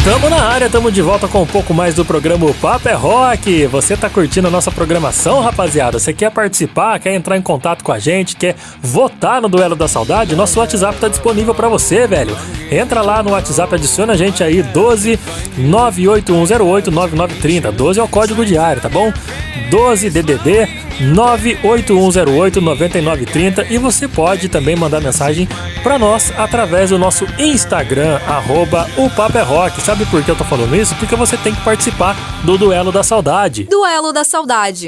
Tamo na área, tamo de volta com um pouco mais do programa Papo é Rock. Você tá curtindo a nossa programação, rapaziada? Você quer participar, quer entrar em contato com a gente, quer votar no Duelo da Saudade? Nosso WhatsApp tá disponível para você, velho. Entra lá no WhatsApp, adiciona a gente aí, 12 98108 9930. 12 é o código diário, tá bom? 12 DDD 98108 9930 e você pode também mandar mensagem para nós através do nosso Instagram, arroba o Papo é Rock. Sabe por que eu tô falando isso? Porque você tem que participar do Duelo da Saudade. Duelo da Saudade.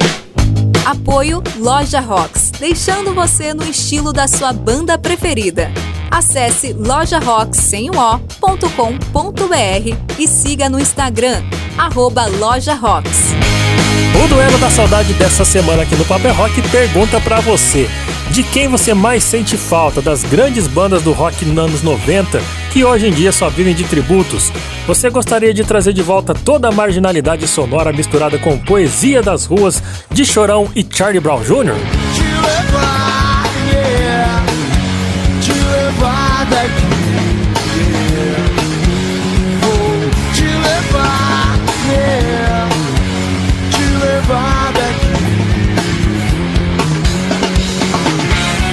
Apoio Loja Rocks, deixando você no estilo da sua banda preferida. Acesse lojarocks.com.br e siga no Instagram, arroba Loja Rocks. O Duelo da Saudade dessa semana aqui no Paper Rock pergunta para você: de quem você mais sente falta das grandes bandas do rock nos anos 90 que hoje em dia só vivem de tributos? Você gostaria de trazer de volta toda a marginalidade sonora misturada com poesia das ruas de Chorão e Charlie Brown Jr.?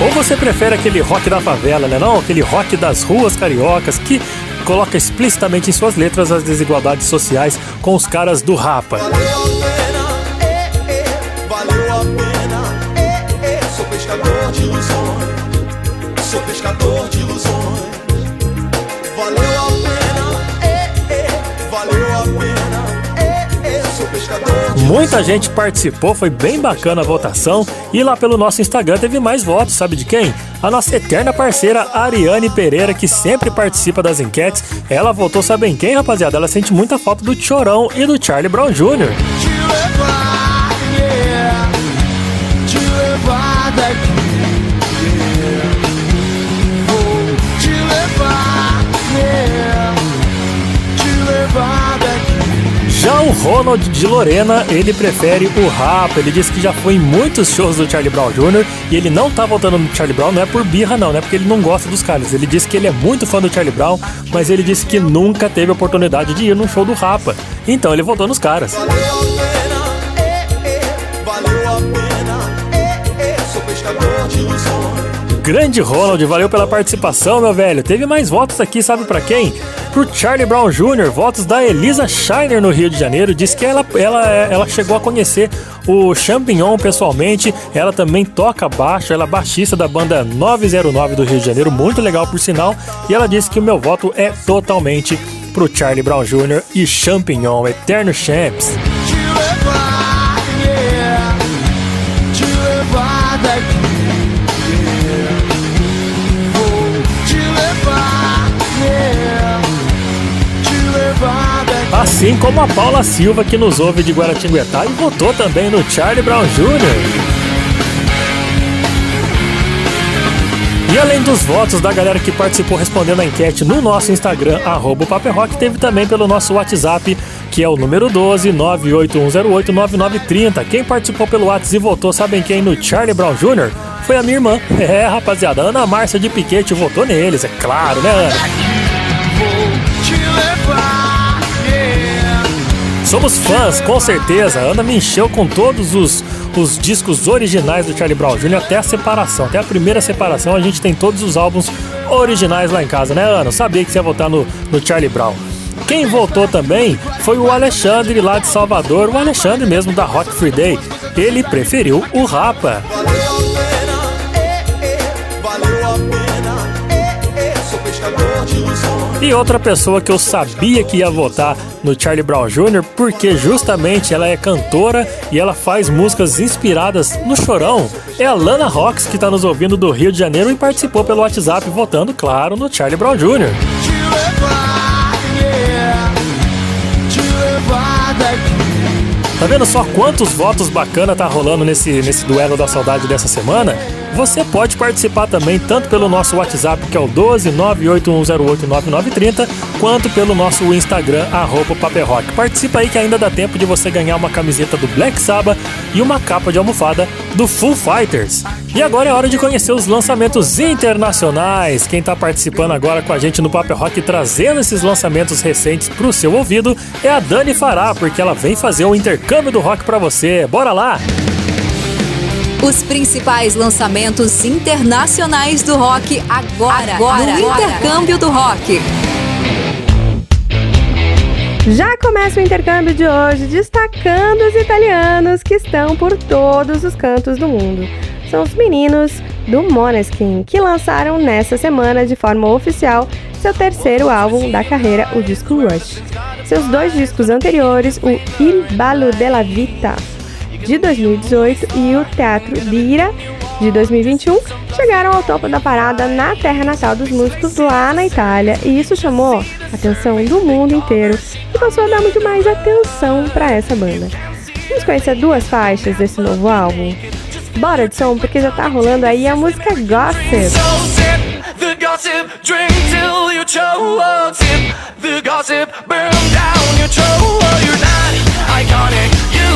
Ou você prefere aquele rock da favela, né não? Aquele rock das ruas cariocas que coloca explicitamente em suas letras as desigualdades sociais com os caras do Rapa. Valeu Muita gente participou, foi bem bacana a votação. E lá pelo nosso Instagram teve mais votos, sabe de quem? A nossa eterna parceira Ariane Pereira, que sempre participa das enquetes. Ela votou, sabe em quem, rapaziada? Ela sente muita falta do Chorão e do Charlie Brown Jr. te levar, yeah, te levar daqui. Ronald de Lorena, ele prefere o rap. Ele disse que já foi em muitos shows do Charlie Brown Jr. e ele não tá votando no Charlie Brown, não é por birra, não, não é porque ele não gosta dos caras. Ele disse que ele é muito fã do Charlie Brown, mas ele disse que nunca teve oportunidade de ir num show do Rapa. Então ele votou nos caras. Valeu Grande Ronald, valeu pela participação, meu velho. Teve mais votos aqui, sabe pra quem? Pro Charlie Brown Jr., votos da Elisa Shiner no Rio de Janeiro. Diz que ela, ela, ela chegou a conhecer o Champignon pessoalmente. Ela também toca baixo, ela é baixista da banda 909 do Rio de Janeiro, muito legal por sinal. E ela disse que o meu voto é totalmente pro Charlie Brown Jr. e Champignon, Eterno Champs. Assim como a Paula Silva, que nos ouve de Guaratinguetá e votou também no Charlie Brown Jr. E além dos votos da galera que participou respondendo a enquete no nosso Instagram, arroba Paper Rock, teve também pelo nosso WhatsApp, que é o número 12 98108 9930. Quem participou pelo WhatsApp e votou, sabem quem? No Charlie Brown Jr. Foi a minha irmã. <laughs> É, rapaziada, Ana Márcia de Piquete votou neles, é claro, né, Ana? Vou te levar. Somos fãs, com certeza. Ana me encheu com todos os, os discos originais do Charlie Brown Jr. até a separação. Até a primeira separação, a gente tem todos os álbuns originais lá em casa, né, Ana? Eu sabia que você ia votar no, no Charlie Brown. Quem votou também foi o Alexandre lá de Salvador, o Alexandre mesmo da Rock Free Day. Ele preferiu o Rapa. Valeu E outra pessoa que eu sabia que ia votar no Charlie Brown Jr., porque justamente ela é cantora e ela faz músicas inspiradas no Chorão, é a Lana Rocks, que está nos ouvindo do Rio de Janeiro e participou pelo WhatsApp votando, claro, no Charlie Brown Jr. Tá vendo só quantos votos bacana tá rolando nesse, nesse duelo da saudade dessa semana? Você pode participar também tanto pelo nosso WhatsApp, que é o 12 981089930, quanto pelo nosso Instagram, arroba Paperrock. Participa aí que ainda dá tempo de você ganhar uma camiseta do Black Sabbath e uma capa de almofada do Full Fighters. E agora é hora de conhecer os lançamentos internacionais. Quem tá participando agora com a gente no Paper Rock trazendo esses lançamentos recentes pro seu ouvido é a Dani Fará, porque ela vem fazer o intercâmbio do rock para você. Bora lá! Os principais lançamentos internacionais do rock agora, agora no agora. Intercâmbio do Rock. Já começa o intercâmbio de hoje destacando os italianos que estão por todos os cantos do mundo. São os meninos do Måneskin, que lançaram nessa semana de forma oficial seu terceiro álbum da carreira, o disco Rush. Seus dois discos anteriores, o Il Ballo della Vita de 2018 e o Teatro Lira de 2021 chegaram ao topo da parada na terra natal dos músicos lá na Itália e isso chamou a atenção do mundo inteiro e passou a dar muito mais atenção para essa banda. Vamos conhecer duas faixas desse novo álbum? Bora de som, porque já tá rolando aí a música Gossip.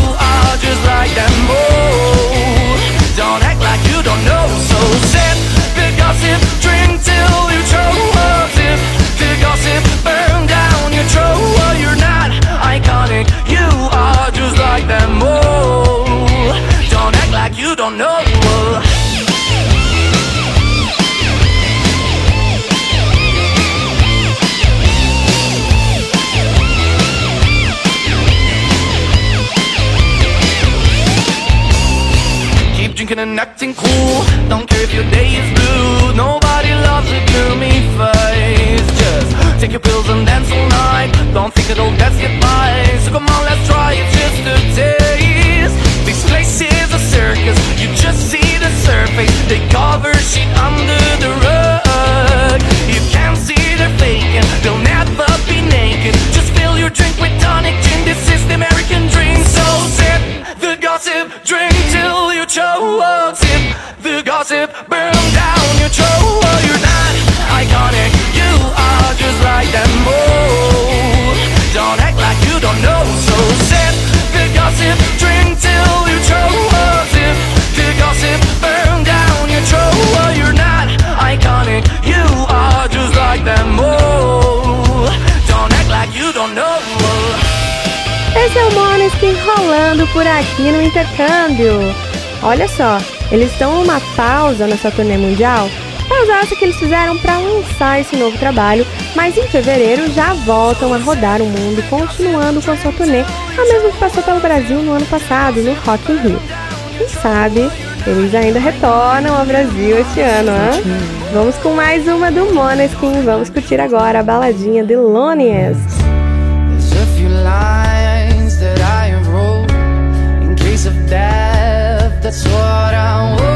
You're just like them more Don't act like you don't know So sip the gossip, drink till you choke. Sip the gossip, burn down your You're not iconic, you are just like them more Don't act like you don't know and acting cool. Don't care if your day is blue. Nobody loves a gloomy face. Just take your pills and dance all night. Don't think it'll best get by. So come on, let's try it just taste This is a circus. You just see the surface. They cover shit under the rug. You can't see they're faking. They'll never be naked. Just fill your drink with tonic gin. This is the American dream. So sip the gossip. Drink till you choke Sip the gossip Burn down your throat. You're not iconic. You are just like them Oh, don't act like you don't know. So sip the gossip. Drink till por aqui no intercâmbio. Olha só, eles estão numa pausa na sua turnê mundial. Pausa essa que eles fizeram para lançar esse novo trabalho, mas em fevereiro já voltam a rodar o mundo, continuando com a sua turnê, a mesma que passou pelo Brasil no ano passado, no Rock in Rio. Quem sabe eles ainda retornam ao Brasil este ano, hein? Vamos com mais uma do Måneskin, vamos curtir agora a baladinha de Loneliest. that's what I want.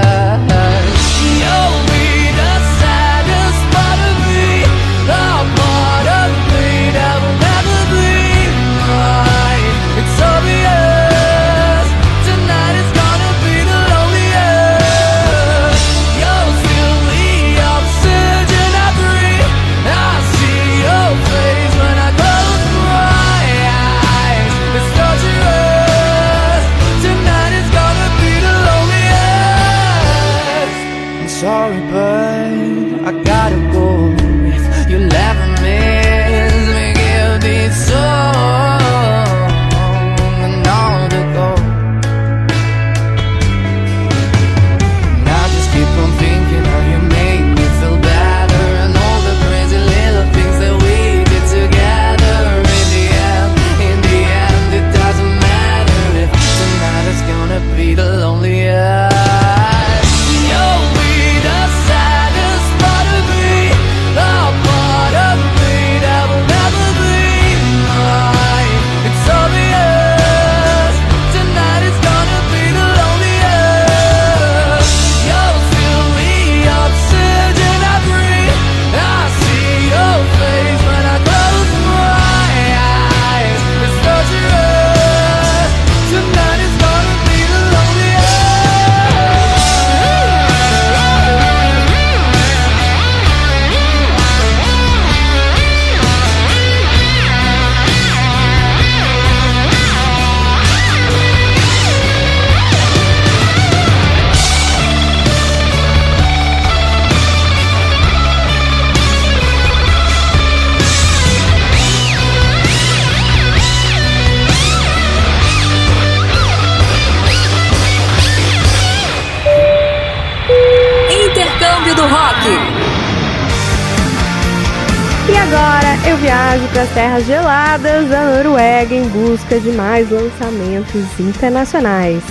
mais lançamentos internacionais.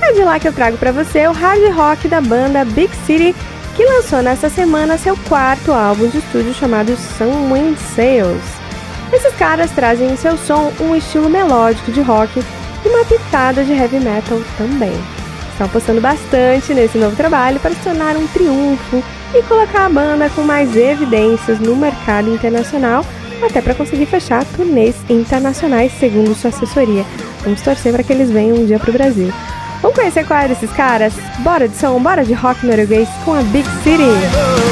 É de lá que eu trago para você o hard rock da banda Big City, que lançou nesta semana seu quarto álbum de estúdio chamado Wind Sales. Esses caras trazem em seu som um estilo melódico de rock e uma pitada de heavy metal também. Estão apostando bastante nesse novo trabalho para se tornar um triunfo e colocar a banda com mais evidências no mercado internacional, até para conseguir fechar turnês internacionais, segundo sua assessoria. Vamos torcer para que eles venham um dia para o Brasil. Vamos conhecer qual é desses caras? Bora de som, bora de rock norueguês com a Big City!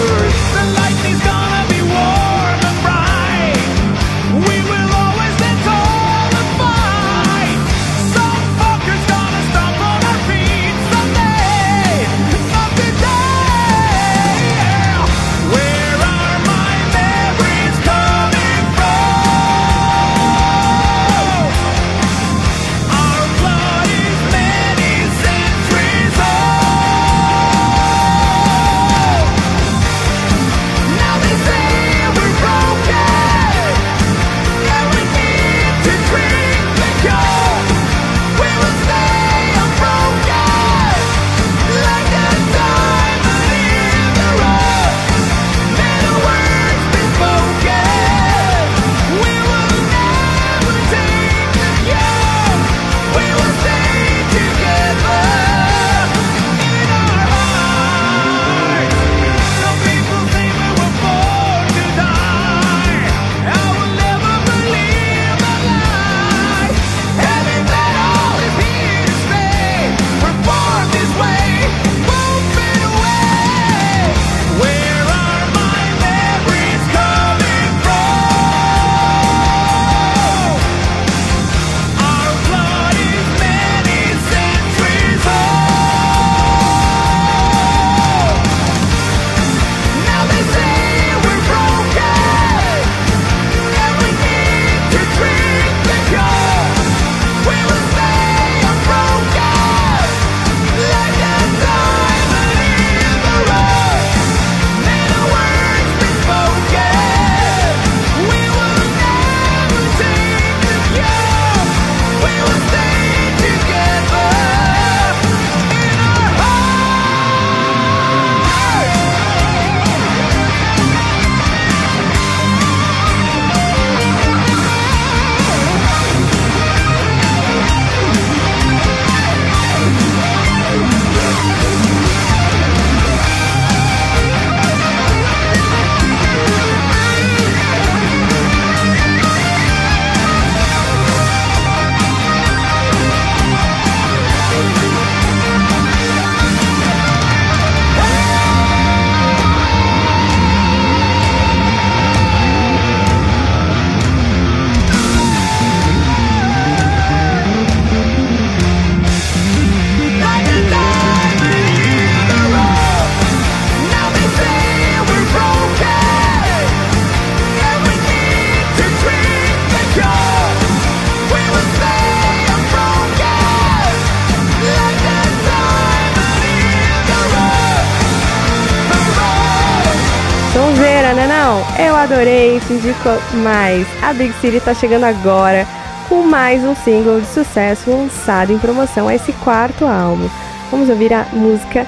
Adorei, fingi mais. A Big City tá chegando agora com mais um single de sucesso lançado em promoção a esse quarto álbum. Vamos ouvir a música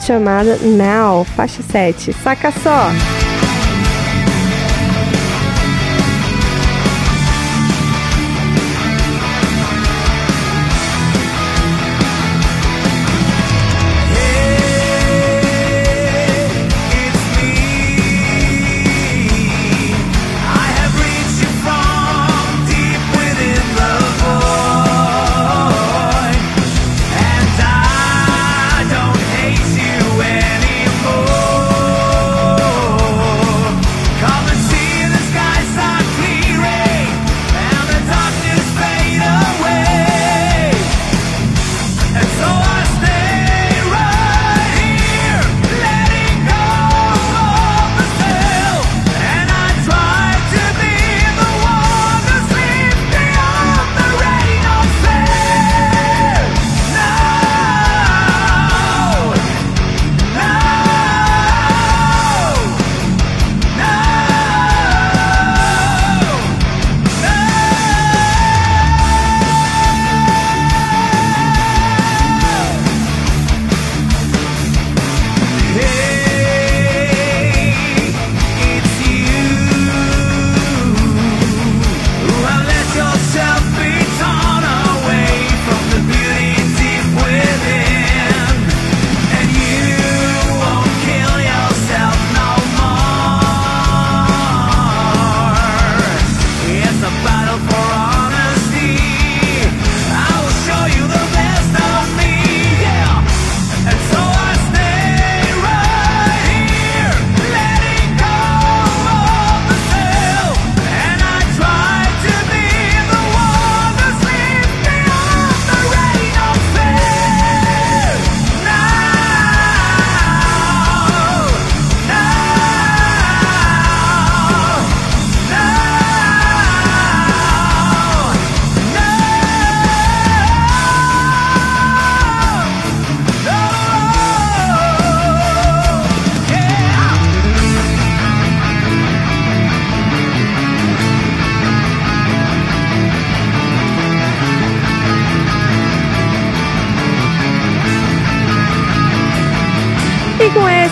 chamada Now, faixa 7. Saca só!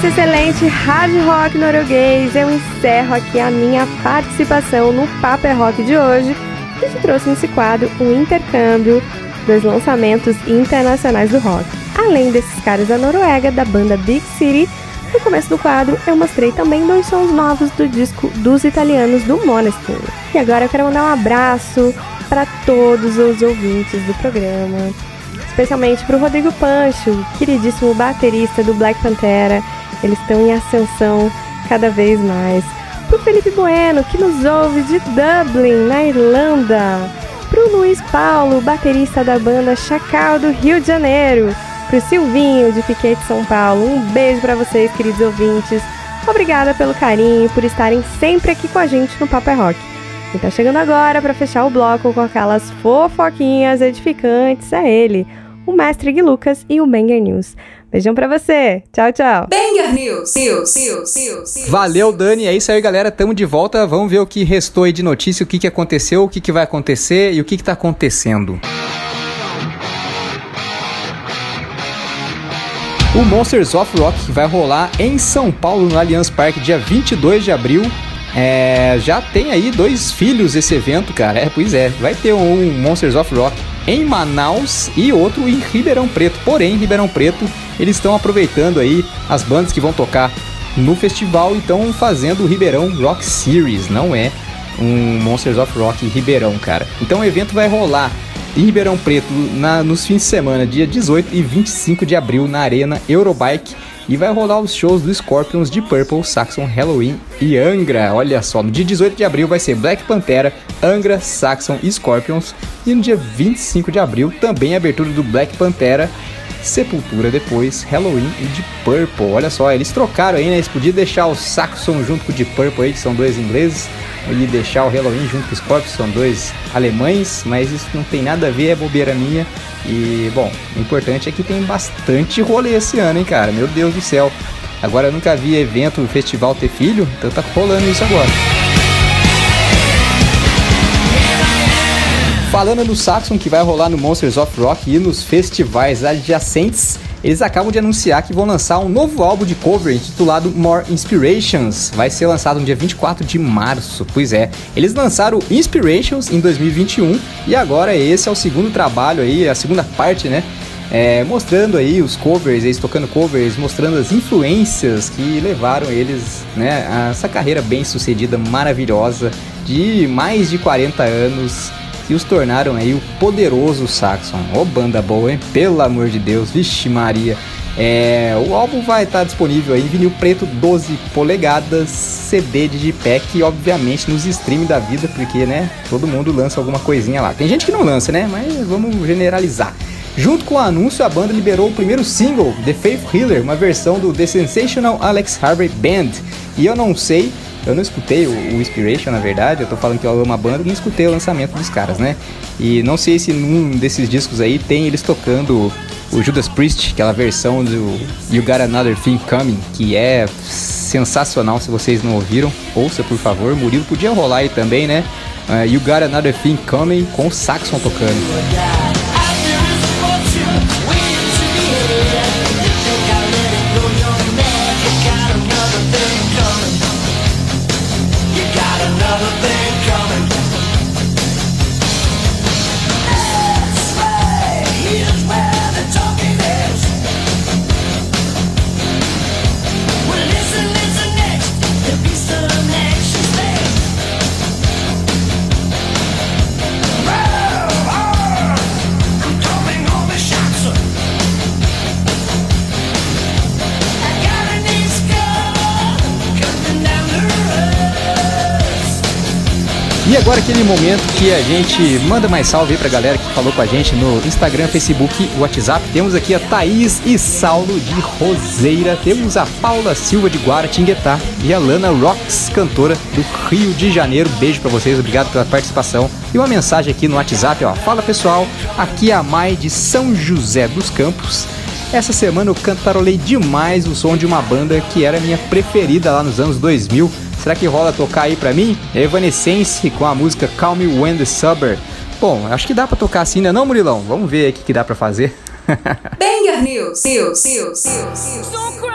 Excelente hard rock norueguês, eu encerro aqui a minha participação no Paper é Rock de hoje, que te trouxe nesse quadro um intercâmbio dos lançamentos internacionais do rock. Além desses caras da Noruega, da banda Big City, no começo do quadro eu mostrei também dois sons novos do disco dos italianos do Måneskin. E agora eu quero mandar um abraço para todos os ouvintes do programa, especialmente para o Rodrigo Pancho, queridíssimo baterista do Black Pantera. Eles estão em ascensão cada vez mais. Para o Felipe Bueno, que nos ouve de Dublin, na Irlanda. Para o Luiz Paulo, baterista da banda Chacal do Rio de Janeiro. Para o Silvinho, de Piquete São Paulo. Um beijo para vocês, queridos ouvintes. Obrigada pelo carinho, por estarem sempre aqui com a gente no Papo é Rock. Quem tá chegando agora para fechar o bloco com aquelas fofoquinhas edificantes é ele, o mestre Gui Lucas e o Banger News. Beijão pra você. Tchau, tchau. Banger News. News, News, News, News. Valeu, Dani. É isso aí, galera. Tamo de volta. Vamos ver o que restou aí de notícia, o que, que aconteceu, o que, que vai acontecer e o que, que tá acontecendo. O Monsters of Rock vai rolar em São Paulo, no Allianz Parque, dia 22 de abril. É, já tem aí dois filhos esse evento, cara. É, pois é. Vai ter um Monsters of Rock em Manaus e outro em Ribeirão Preto. Porém, em Ribeirão Preto, eles estão aproveitando aí as bandas que vão tocar no festival e estão fazendo o Ribeirão Rock Series, não é um Monsters of Rock Ribeirão, cara. Então o evento vai rolar em Ribeirão Preto na, nos fins de semana, dia 18 e 25 de abril, na Arena Eurobike. E vai rolar os shows do Scorpions, de Purple, Saxon, Halloween e Angra. Olha só, no dia 18 de abril vai ser Black Pantera, Angra, Saxon e Scorpions. E no dia 25 de abril também a abertura do Black Pantera, Sepultura depois, Halloween e de Purple. Olha só, eles trocaram aí, né? Eles podiam deixar o Saxon junto com o de Purple aí, que são dois ingleses, e deixar o Halloween junto com o Scorpions, que são dois alemães, mas isso não tem nada a ver, é bobeira minha. E, bom, o importante é que tem bastante rolê esse ano, hein, cara? Meu Deus do céu. Agora eu nunca vi evento, festival ter filho, então tá rolando isso agora. Falando no Saxon, que vai rolar no Monsters of Rock e nos festivais adjacentes, eles acabam de anunciar que vão lançar um novo álbum de cover intitulado More Inspirations. Vai ser lançado no dia 24 de março. Pois é, eles lançaram Inspirations em 2021 e agora esse é o segundo trabalho aí, a segunda parte, né? É, mostrando aí os covers, eles tocando covers, mostrando as influências que levaram eles né, a essa carreira bem sucedida, maravilhosa, de mais de 40 anos e os tornaram aí o poderoso Saxon. Ô oh, banda boa, hein? Pelo amor de Deus, vixe Maria. É, o álbum vai estar disponível aí em vinil preto 12 polegadas, CD de JPEG e obviamente nos streams da vida, porque né, todo mundo lança alguma coisinha lá. Tem gente que não lança, né? Mas vamos generalizar. Junto com o anúncio, a banda liberou o primeiro single, The Faith Healer, uma versão do The Sensational Alex Harvey Band. E eu não sei eu não escutei o, o, Inspiration, na verdade, eu tô falando que eu amo a banda, não escutei o lançamento dos caras, né? E não sei se num desses discos aí tem eles tocando o Judas Priest, aquela versão do You Got Another Thing Coming, que é sensacional, se vocês não ouviram, ouça por favor, Murilo podia rolar aí também, né? Uh, you Got Another Thing Coming com o Saxon tocando. Agora aquele momento que a gente manda mais salve aí pra galera que falou com a gente no Instagram, Facebook, WhatsApp. Temos aqui a Thaís e Saulo de Roseira. Temos a Paula Silva de Guaratinguetá e a Lana Rocks, cantora do Rio de Janeiro. Beijo para vocês, obrigado pela participação. E uma mensagem aqui no WhatsApp, ó. Fala pessoal, aqui é a Mai de São José dos Campos. Essa semana eu cantarolei demais o som de uma banda que era minha preferida lá nos anos 2000 Será que rola tocar aí pra mim? Evanescence com a música Calm Me When the Suburb. Bom, acho que dá pra tocar assim, né não, Murilão? Vamos ver aí o que, que dá pra fazer. <laughs> Banger News, News, News, News, News.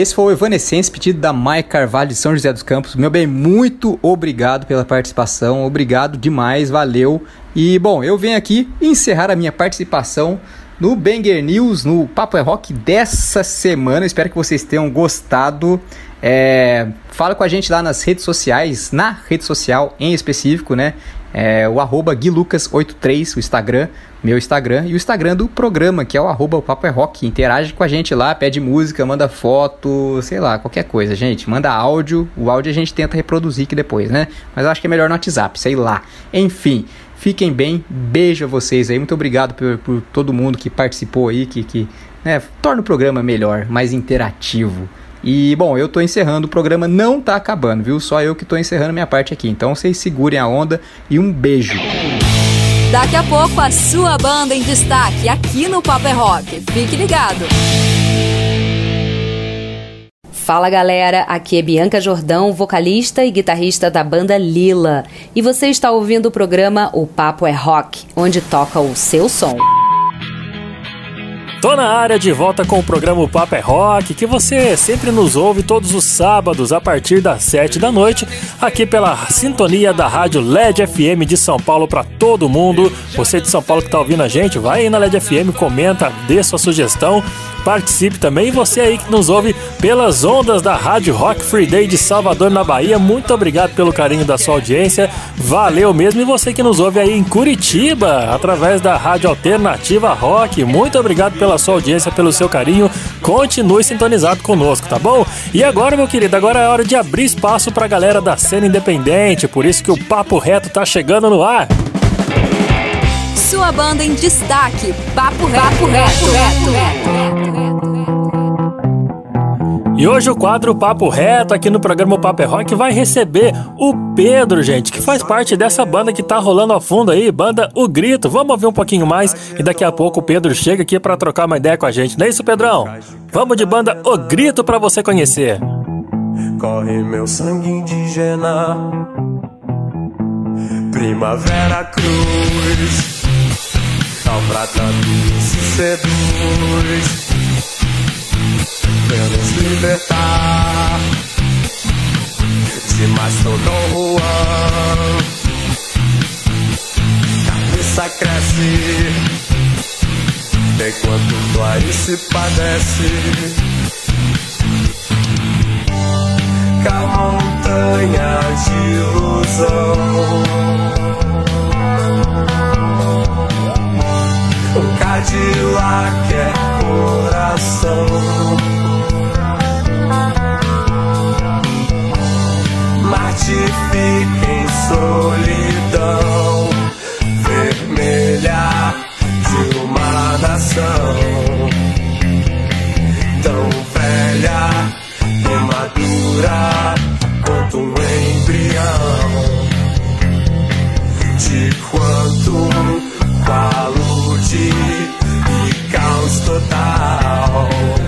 Esse foi o Evanescence, pedido da Mai Carvalho de São José dos Campos. Meu bem, muito obrigado pela participação, obrigado demais, valeu. E bom, eu venho aqui encerrar a minha participação no Banger News, no Papo é Rock dessa semana. Espero que vocês tenham gostado. É, fala com a gente lá nas redes sociais, na rede social em específico, né? É, o arroba guilucas83, o Instagram, meu Instagram, e o Instagram do programa, que é o arroba o Papo é Rock. Interage com a gente lá, pede música, manda foto, sei lá, qualquer coisa, gente. Manda áudio, o áudio a gente tenta reproduzir aqui depois, né? Mas eu acho que é melhor no WhatsApp, sei lá. Enfim, fiquem bem, beijo a vocês aí, muito obrigado por, por todo mundo que participou aí, que, que né, torna o programa melhor, mais interativo. E bom, eu tô encerrando, o programa não tá acabando, viu? Só eu que tô encerrando minha parte aqui. Então vocês segurem a onda e um beijo. Daqui a pouco a sua banda em destaque aqui no Paper é Rock. Fique ligado. Fala galera, aqui é Bianca Jordão, vocalista e guitarrista da banda Lila. E você está ouvindo o programa O Papo é Rock, onde toca o seu som. Tô na área de volta com o programa Papo é Rock, que você sempre nos ouve todos os sábados a partir das 7 da noite, aqui pela sintonia da rádio LED FM de São Paulo para todo mundo. Você de São Paulo que tá ouvindo a gente, vai aí na LED FM, comenta, dê sua sugestão, participe também. E você aí que nos ouve pelas ondas da Rádio Rock Free Day de Salvador, na Bahia, muito obrigado pelo carinho da sua audiência, valeu mesmo. E você que nos ouve aí em Curitiba, através da Rádio Alternativa Rock, muito obrigado pela pela sua audiência, pelo seu carinho. Continue sintonizado conosco, tá bom? E agora, meu querido, agora é hora de abrir espaço pra galera da cena independente, por isso que o Papo Reto tá chegando no ar. Sua banda em destaque, Papo Reto. Papo Reto. reto, reto, reto e hoje o quadro Papo Reto aqui no programa Papo é Rock vai receber o Pedro, gente, que faz parte dessa banda que tá rolando ao fundo aí, banda O Grito. Vamos ouvir um pouquinho mais e daqui a pouco o Pedro chega aqui para trocar uma ideia com a gente. Não é isso, Pedrão? Vamos de banda O Grito para você conhecer. Corre meu sangue indígena, Primavera Cruz, Sal prata se seduz nos libertar de mais todo Juan. Cabeça cresce enquanto e se padece. Cá montanha de ilusão. O Cadillac é coração. morte fica em solidão vermelha de uma nação tão velha e madura quanto um embrião de quanto qualude e caos total.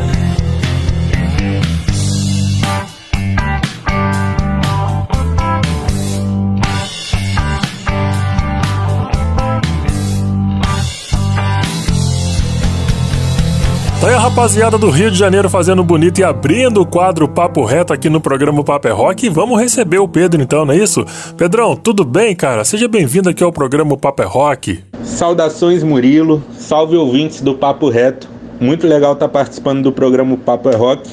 Tá aí a rapaziada do Rio de Janeiro fazendo bonito e abrindo o quadro Papo Reto aqui no programa Papo é Rock. E vamos receber o Pedro então, não é isso? Pedrão, tudo bem, cara? Seja bem-vindo aqui ao programa Papo é Rock. Saudações, Murilo. Salve ouvintes do Papo Reto. Muito legal estar participando do programa Papo é Rock.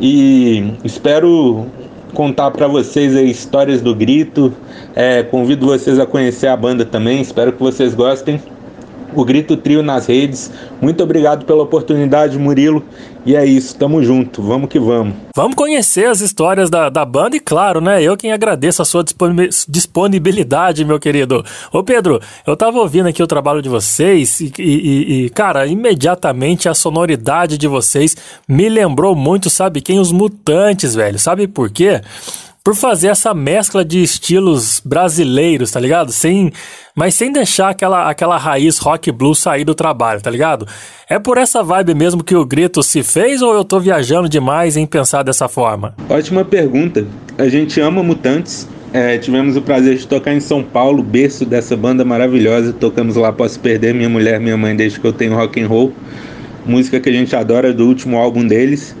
E espero contar para vocês histórias do Grito. É, convido vocês a conhecer a banda também. Espero que vocês gostem o Grito Trio nas redes. Muito obrigado pela oportunidade, Murilo. E é isso, tamo junto, vamos que vamos. Vamos conhecer as histórias da, da banda e, claro, né? Eu quem agradeço a sua disponibilidade, meu querido. Ô, Pedro, eu tava ouvindo aqui o trabalho de vocês e, e, e, cara, imediatamente a sonoridade de vocês me lembrou muito, sabe quem? Os Mutantes, velho. Sabe por quê? Por fazer essa mescla de estilos brasileiros, tá ligado? Sem, mas sem deixar aquela, aquela raiz rock blues sair do trabalho, tá ligado? É por essa vibe mesmo que o grito se fez ou eu tô viajando demais em pensar dessa forma? Ótima pergunta. A gente ama Mutantes. É, tivemos o prazer de tocar em São Paulo, berço dessa banda maravilhosa. Tocamos lá Posso Perder Minha Mulher, Minha Mãe desde que eu tenho rock and roll. Música que a gente adora do último álbum deles.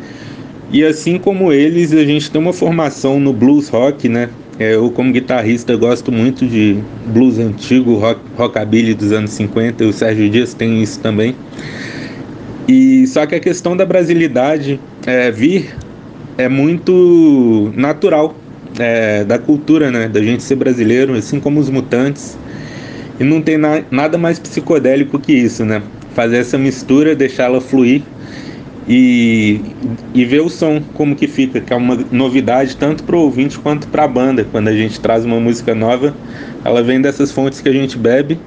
E assim como eles, a gente tem uma formação no blues rock, né? É, eu, como guitarrista, gosto muito de blues antigo, rock, rockabilly dos anos 50, e o Sérgio Dias tem isso também. E só que a questão da brasilidade é, vir é muito natural é, da cultura, né? Da gente ser brasileiro, assim como os mutantes. E não tem na, nada mais psicodélico que isso, né? Fazer essa mistura, deixá-la fluir e, e ver o som como que fica, que é uma novidade tanto para o ouvinte quanto para a banda. Quando a gente traz uma música nova, ela vem dessas fontes que a gente bebe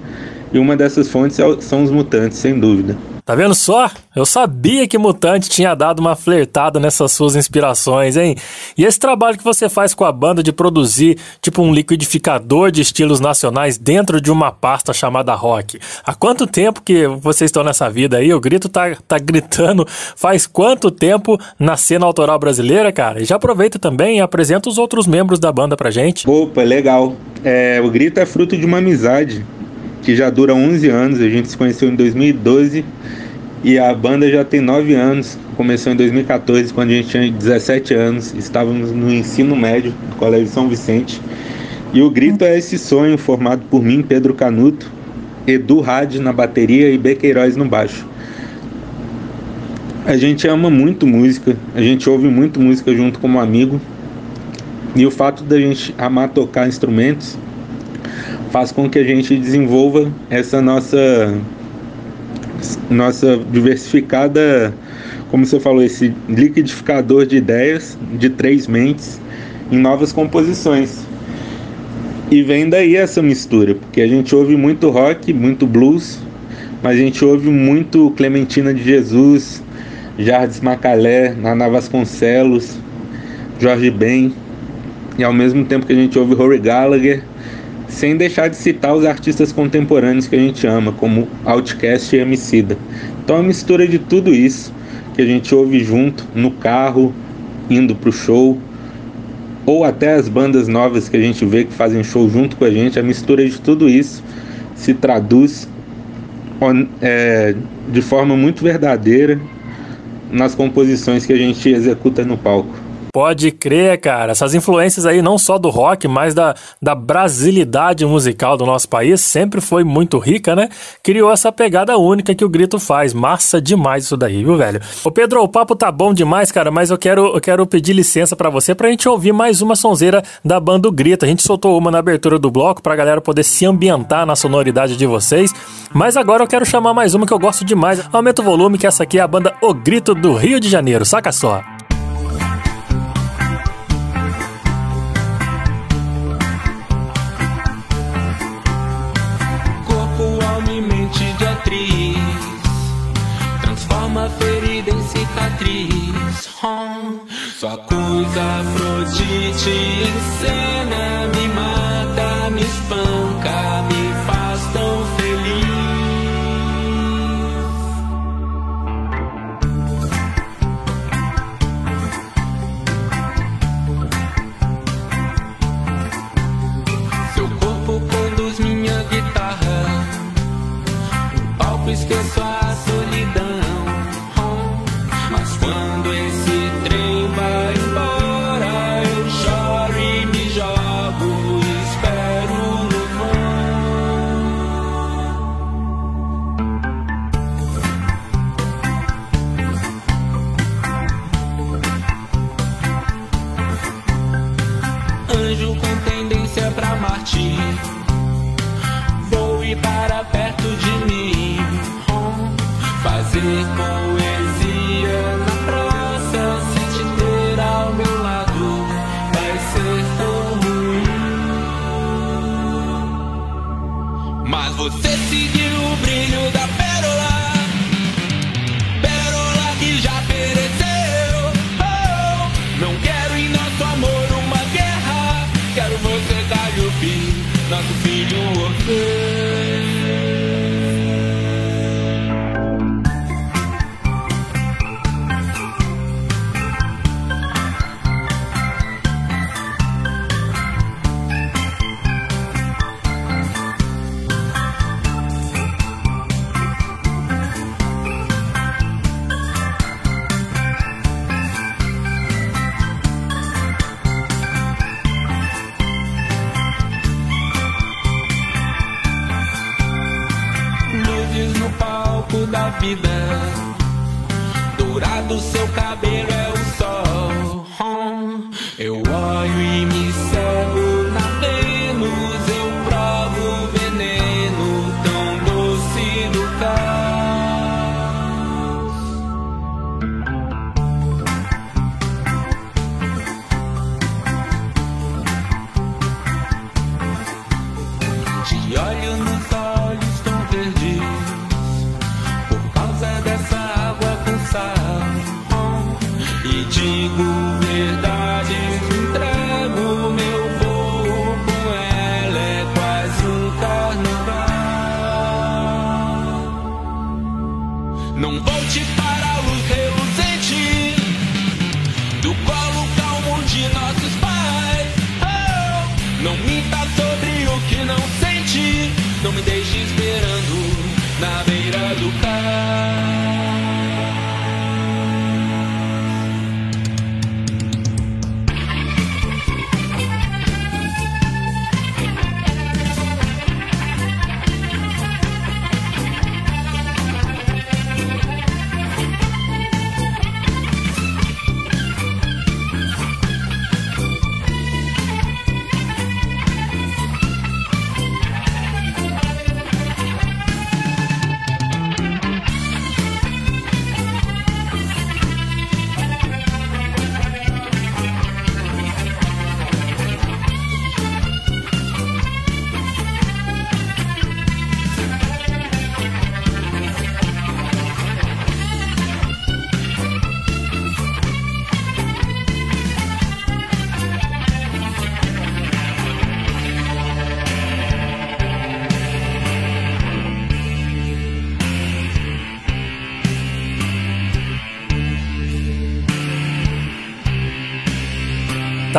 e uma dessas fontes é são os mutantes, sem dúvida. Tá vendo só? Eu sabia que Mutante tinha dado uma flertada nessas suas inspirações, hein? E esse trabalho que você faz com a banda de produzir tipo um liquidificador de estilos nacionais dentro de uma pasta chamada rock. Há quanto tempo que vocês estão nessa vida aí? O grito tá, tá gritando faz quanto tempo na cena autoral brasileira, cara? E já aproveita também e apresenta os outros membros da banda pra gente. Opa, legal. É, o grito é fruto de uma amizade que já dura 11 anos. A gente se conheceu em 2012 e a banda já tem 9 anos. Começou em 2014, quando a gente tinha 17 anos. Estávamos no ensino médio do Colégio São Vicente. E o Grito é esse sonho formado por mim, Pedro Canuto, Edu Rádio na bateria e Bequeiroz no baixo. A gente ama muito música, a gente ouve muito música junto como amigo. E o fato da gente amar tocar instrumentos faz com que a gente desenvolva essa nossa nossa diversificada, como você falou, esse liquidificador de ideias de três mentes em novas composições. E vem daí essa mistura, porque a gente ouve muito rock, muito blues, mas a gente ouve muito Clementina de Jesus, Jardim Macalé, Naná Vasconcelos, Jorge Ben, e ao mesmo tempo que a gente ouve Rory Gallagher, sem deixar de citar os artistas contemporâneos que a gente ama, como Outcast e Emicida. Então uma mistura de tudo isso que a gente ouve junto no carro, indo pro show, ou até as bandas novas que a gente vê que fazem show junto com a gente, a mistura de tudo isso se traduz é, de forma muito verdadeira nas composições que a gente executa no palco. Pode crer, cara. Essas influências aí, não só do rock, mas da, da brasilidade musical do nosso país, sempre foi muito rica, né? Criou essa pegada única que o Grito faz. Massa demais isso daí, viu, velho? Ô, Pedro, o papo tá bom demais, cara, mas eu quero, eu quero pedir licença para você pra gente ouvir mais uma sonzeira da banda o Grito. A gente soltou uma na abertura do bloco pra galera poder se ambientar na sonoridade de vocês. Mas agora eu quero chamar mais uma que eu gosto demais. Aumenta o volume, que essa aqui é a banda O Grito do Rio de Janeiro. Saca só. Cicatriz. Oh, sua coisa Afrodite em cena me mata, me espanca, me faz tão feliz. Seu corpo conduz minha guitarra. No palco esqueço para da vida. Dourado seu cabelo é o sol. Eu olho e me cego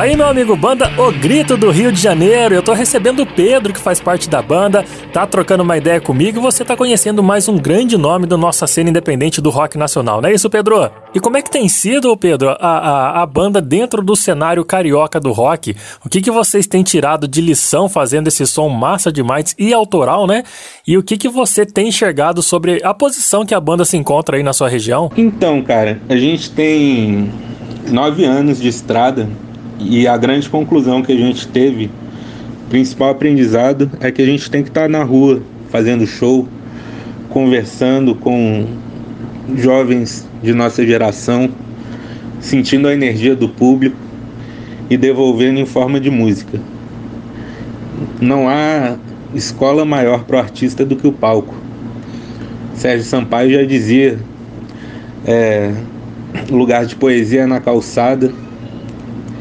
Tá aí, meu amigo, banda O Grito do Rio de Janeiro. Eu tô recebendo o Pedro, que faz parte da banda, tá trocando uma ideia comigo e você tá conhecendo mais um grande nome da nossa cena independente do rock nacional, não é isso, Pedro? E como é que tem sido, Pedro, a, a, a banda dentro do cenário carioca do rock? O que, que vocês têm tirado de lição fazendo esse som massa demais e autoral, né? E o que, que você tem enxergado sobre a posição que a banda se encontra aí na sua região? Então, cara, a gente tem nove anos de estrada e a grande conclusão que a gente teve, principal aprendizado, é que a gente tem que estar na rua fazendo show, conversando com jovens de nossa geração, sentindo a energia do público e devolvendo em forma de música. Não há escola maior para o artista do que o palco. Sérgio Sampaio já dizia: é, lugar de poesia é na calçada.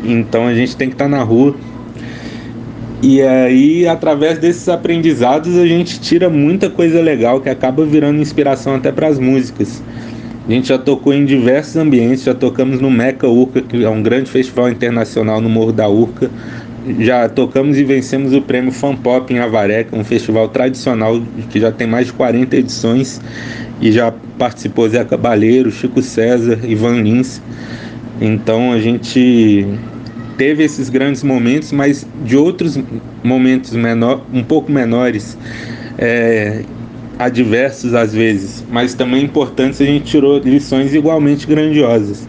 Então a gente tem que estar na rua. E aí, através desses aprendizados, a gente tira muita coisa legal que acaba virando inspiração até para as músicas. A gente já tocou em diversos ambientes, já tocamos no Meca Urca, que é um grande festival internacional no Morro da Urca. Já tocamos e vencemos o prêmio Fan Pop em Avaré, que é um festival tradicional que já tem mais de 40 edições e já participou Zé Cabaleiro, Chico César, Ivan Lins. Então a gente teve esses grandes momentos, mas de outros momentos menor, um pouco menores, é, adversos às vezes, mas também importantes, a gente tirou lições igualmente grandiosas,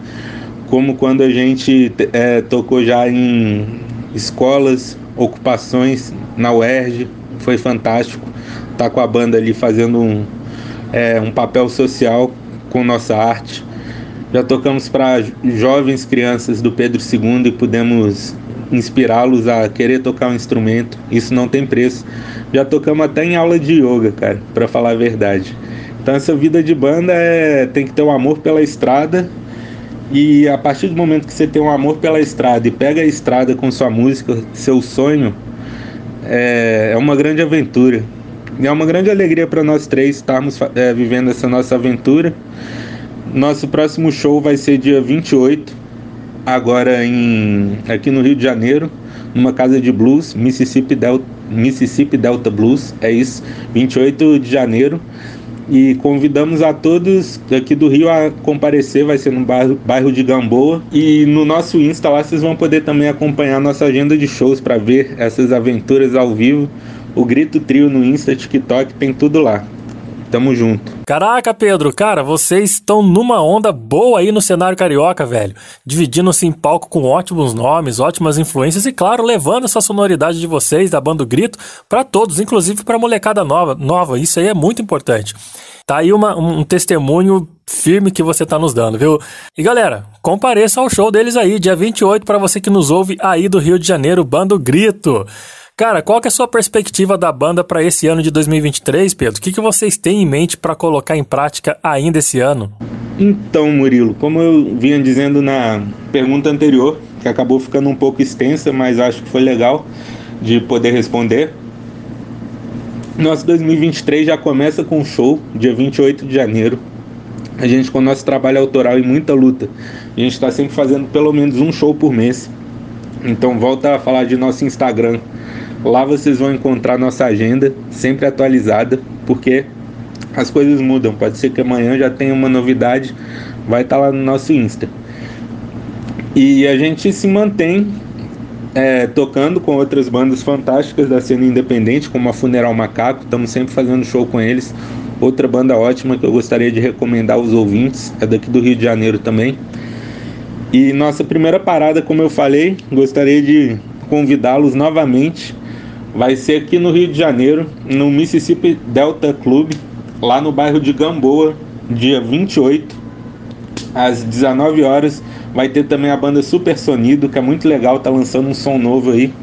como quando a gente é, tocou já em escolas, ocupações na UERJ, foi fantástico, tá com a banda ali fazendo um, é, um papel social com nossa arte. Já tocamos para jovens crianças do Pedro II e pudemos inspirá-los a querer tocar um instrumento. Isso não tem preço. Já tocamos até em aula de yoga, cara, para falar a verdade. Então essa vida de banda é tem que ter um amor pela estrada e a partir do momento que você tem um amor pela estrada e pega a estrada com sua música, seu sonho, é, é uma grande aventura. E é uma grande alegria para nós três estarmos é, vivendo essa nossa aventura. Nosso próximo show vai ser dia 28, agora em aqui no Rio de Janeiro, numa casa de blues, Mississippi Delta, Mississippi Delta Blues, é isso, 28 de janeiro. E convidamos a todos aqui do Rio a comparecer, vai ser no bairro, bairro de Gamboa. E no nosso Insta lá vocês vão poder também acompanhar nossa agenda de shows para ver essas aventuras ao vivo. O Grito Trio no Insta, TikTok, tem tudo lá. Tamo junto. Caraca, Pedro, cara, vocês estão numa onda boa aí no cenário carioca, velho. Dividindo-se em palco com ótimos nomes, ótimas influências e, claro, levando essa sonoridade de vocês, da banda Grito, para todos, inclusive pra molecada nova. nova. Isso aí é muito importante. Tá aí uma, um testemunho firme que você tá nos dando, viu? E galera, compareça ao show deles aí, dia 28, para você que nos ouve aí do Rio de Janeiro, Bando Grito. Cara, qual que é a sua perspectiva da banda para esse ano de 2023, Pedro? O que, que vocês têm em mente para colocar em prática ainda esse ano? Então, Murilo, como eu vinha dizendo na pergunta anterior, que acabou ficando um pouco extensa, mas acho que foi legal de poder responder. Nosso 2023 já começa com um show, dia 28 de janeiro. A gente, com o nosso trabalho autoral e muita luta, a gente está sempre fazendo pelo menos um show por mês. Então, volta a falar de nosso Instagram, Lá vocês vão encontrar nossa agenda sempre atualizada, porque as coisas mudam. Pode ser que amanhã já tenha uma novidade, vai estar lá no nosso Insta. E a gente se mantém é, tocando com outras bandas fantásticas da cena independente, como a Funeral Macaco. Estamos sempre fazendo show com eles. Outra banda ótima que eu gostaria de recomendar aos ouvintes é daqui do Rio de Janeiro também. E nossa primeira parada, como eu falei, gostaria de convidá-los novamente vai ser aqui no Rio de Janeiro, no Mississippi Delta Club, lá no bairro de Gamboa, dia 28, às 19 horas. Vai ter também a banda Super Sonido, que é muito legal, tá lançando um som novo aí.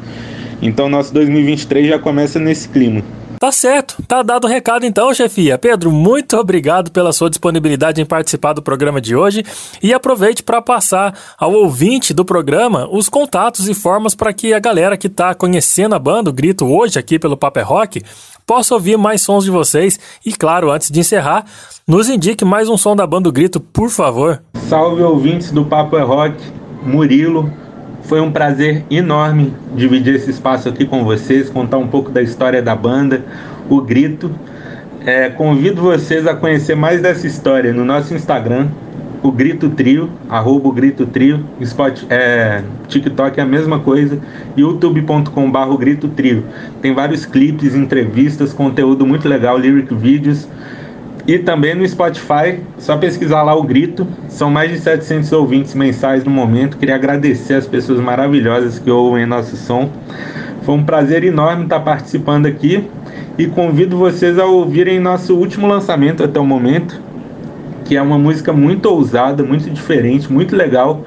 Então nosso 2023 já começa nesse clima. Tá certo, tá dado o recado então, chefia. Pedro, muito obrigado pela sua disponibilidade em participar do programa de hoje e aproveite para passar ao ouvinte do programa os contatos e formas para que a galera que tá conhecendo a banda, o Grito, hoje aqui pelo Paper Rock, possa ouvir mais sons de vocês e, claro, antes de encerrar, nos indique mais um som da banda Grito, por favor. Salve ouvintes do Paper Rock, Murilo, foi um prazer enorme dividir esse espaço aqui com vocês, contar um pouco da história da banda, o Grito. É, convido vocês a conhecer mais dessa história no nosso Instagram, o Grito Trio, arroba o Grito Trio, Spot, é, TikTok é a mesma coisa, youtube.com.br Grito Trio. Tem vários clipes, entrevistas, conteúdo muito legal, lyric vídeos. E também no Spotify, só pesquisar lá o Grito. São mais de 700 ouvintes mensais no momento. Queria agradecer as pessoas maravilhosas que ouvem nosso som. Foi um prazer enorme estar participando aqui e convido vocês a ouvirem nosso último lançamento até o momento, que é uma música muito ousada, muito diferente, muito legal,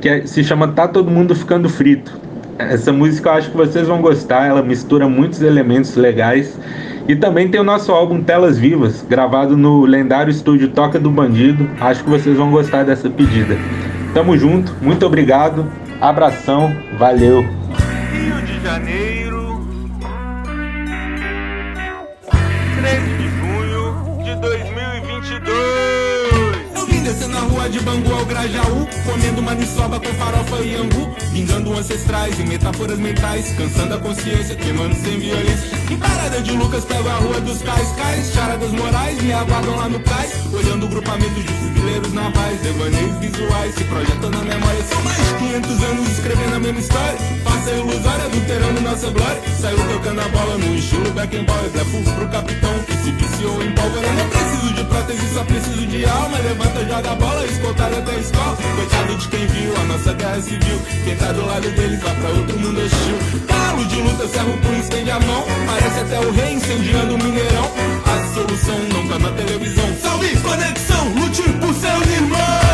que é, se chama Tá Todo Mundo Ficando Frito. Essa música eu acho que vocês vão gostar, ela mistura muitos elementos legais E também tem o nosso álbum Telas Vivas, gravado no lendário estúdio Toca do Bandido. Acho que vocês vão gostar dessa pedida. Tamo junto, muito obrigado, abração, valeu. Rio de Janeiro, rua de Bangu ao Grajaú Comendo maniçoba com farofa e angu Vingando ancestrais e metáforas mentais Cansando a consciência, queimando sem violência. Em parada de Lucas pego a rua dos cais Cais, charadas morais, me aguardam lá no cais Olhando o grupamento de fuzileiros navais Devaneios visuais, se projetam na memória. São mais de 500 anos escrevendo a mesma história Faça ilusória, adulterando nossa glória. Saiu tocando a bola no estilo boy Blefo pro capitão em pólvora Não preciso de prótese, só preciso de alma. Levanta, joga a bola, escoltado até a escola. Coitado de quem viu a nossa guerra civil. Quem tá do lado deles vai pra outro mundo hostil. Galo de luta, serra o punho, estende a mão. Parece até o rei incendiando o mineirão. A solução não tá na televisão. Salve, conexão, lute por seus irmãos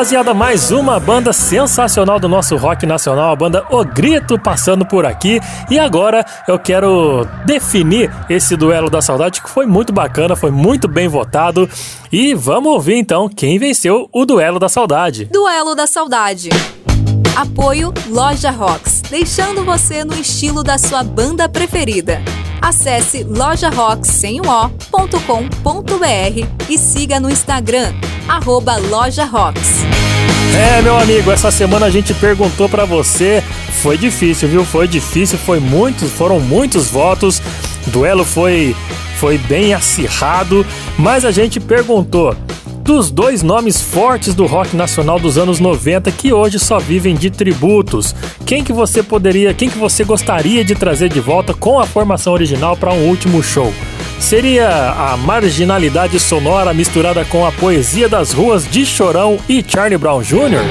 rapaziada, mais uma banda sensacional do nosso rock nacional, a banda O Grito passando por aqui. E agora eu quero definir esse duelo da saudade que foi muito bacana, foi muito bem votado. E vamos ouvir então quem venceu o duelo da saudade. Duelo da Saudade. Apoio Loja Rocks, deixando você no estilo da sua banda preferida. Acesse lojarocks.com.br e siga no Instagram, arroba Loja Rocks. É, meu amigo, essa semana a gente perguntou pra você. Foi difícil, viu? Foi difícil, foi muitos, foram muitos votos. O duelo foi foi bem acirrado, mas a gente perguntou dos dois nomes fortes do rock nacional dos anos 90 que hoje só vivem de tributos. Quem que você poderia, quem que você gostaria de trazer de volta com a formação original para um último show? Seria a marginalidade sonora misturada com a poesia das ruas de Chorão e Charlie Brown Jr.?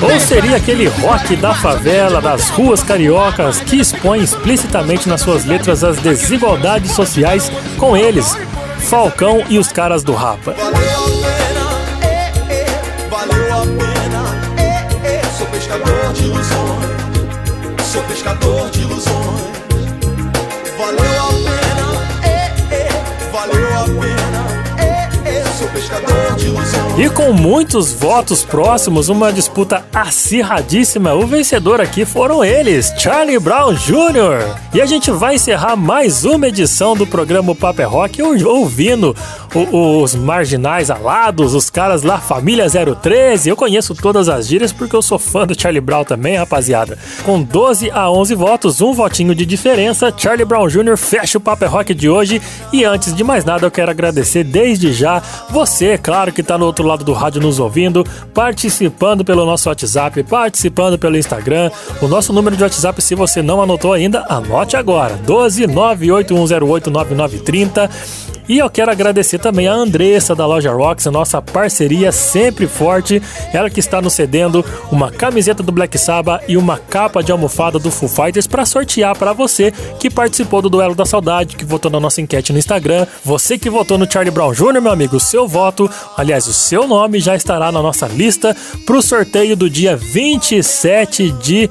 Ou seria aquele rock da favela, das ruas cariocas, que expõe explicitamente nas suas letras as desigualdades sociais com eles, Falcão e os caras do Rapa? Valeu a pena, é, é, valeu a pena, é, sou pescador de ilusões. É, é, é, é. E com muitos votos próximos, uma disputa acirradíssima, o vencedor aqui foram eles, Charlie Brown Jr. E a gente vai encerrar mais uma edição do programa Paper Rock ou- ouvindo os marginais alados, os caras lá, Família 013. Eu conheço todas as gírias porque eu sou fã do Charlie Brown também, rapaziada. Com 12 a 11 votos, um votinho de diferença, Charlie Brown Jr. fecha o Paper Rock de hoje. E antes de mais nada, eu quero agradecer desde já você, claro, que tá no outro lado do rádio nos ouvindo, participando pelo nosso WhatsApp, participando pelo Instagram. O nosso número de WhatsApp, se você não anotou ainda, anote agora: 12 98108 9930. E eu quero agradecer também a Andressa da Loja Rocks, nossa parceria sempre forte. Ela que está nos cedendo uma camiseta do Black Sabbath e uma capa de almofada do Foo Fighters para sortear para você que participou do Duelo da Saudade, que votou na nossa enquete no Instagram. Você que votou no Charlie Brown Jr., meu amigo, seu voto, aliás, o seu nome já estará na nossa lista para o sorteio do dia 27 de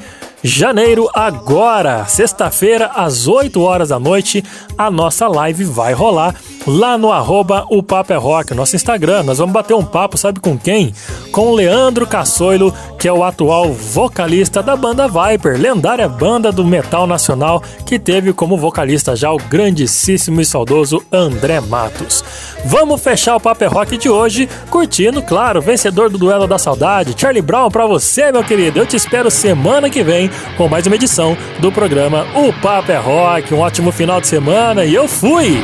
janeiro, agora, sexta-feira, às 8 horas da noite, a nossa live vai rolar lá no arroba o Papo é Rock, nosso Instagram. Nós vamos bater um papo, sabe com quem? Com o Leandro Cassoilo, que é o atual vocalista da banda Viper, lendária banda do metal nacional, que teve como vocalista já o grandíssimo e saudoso André Matos. Vamos fechar o Papo é Rock de hoje, curtindo, claro, vencedor do Duelo da Saudade, Charlie Brown, pra você, meu querido. Eu te espero semana que vem com mais uma edição do programa O Papo é Rock. Um ótimo final de semana e eu fui!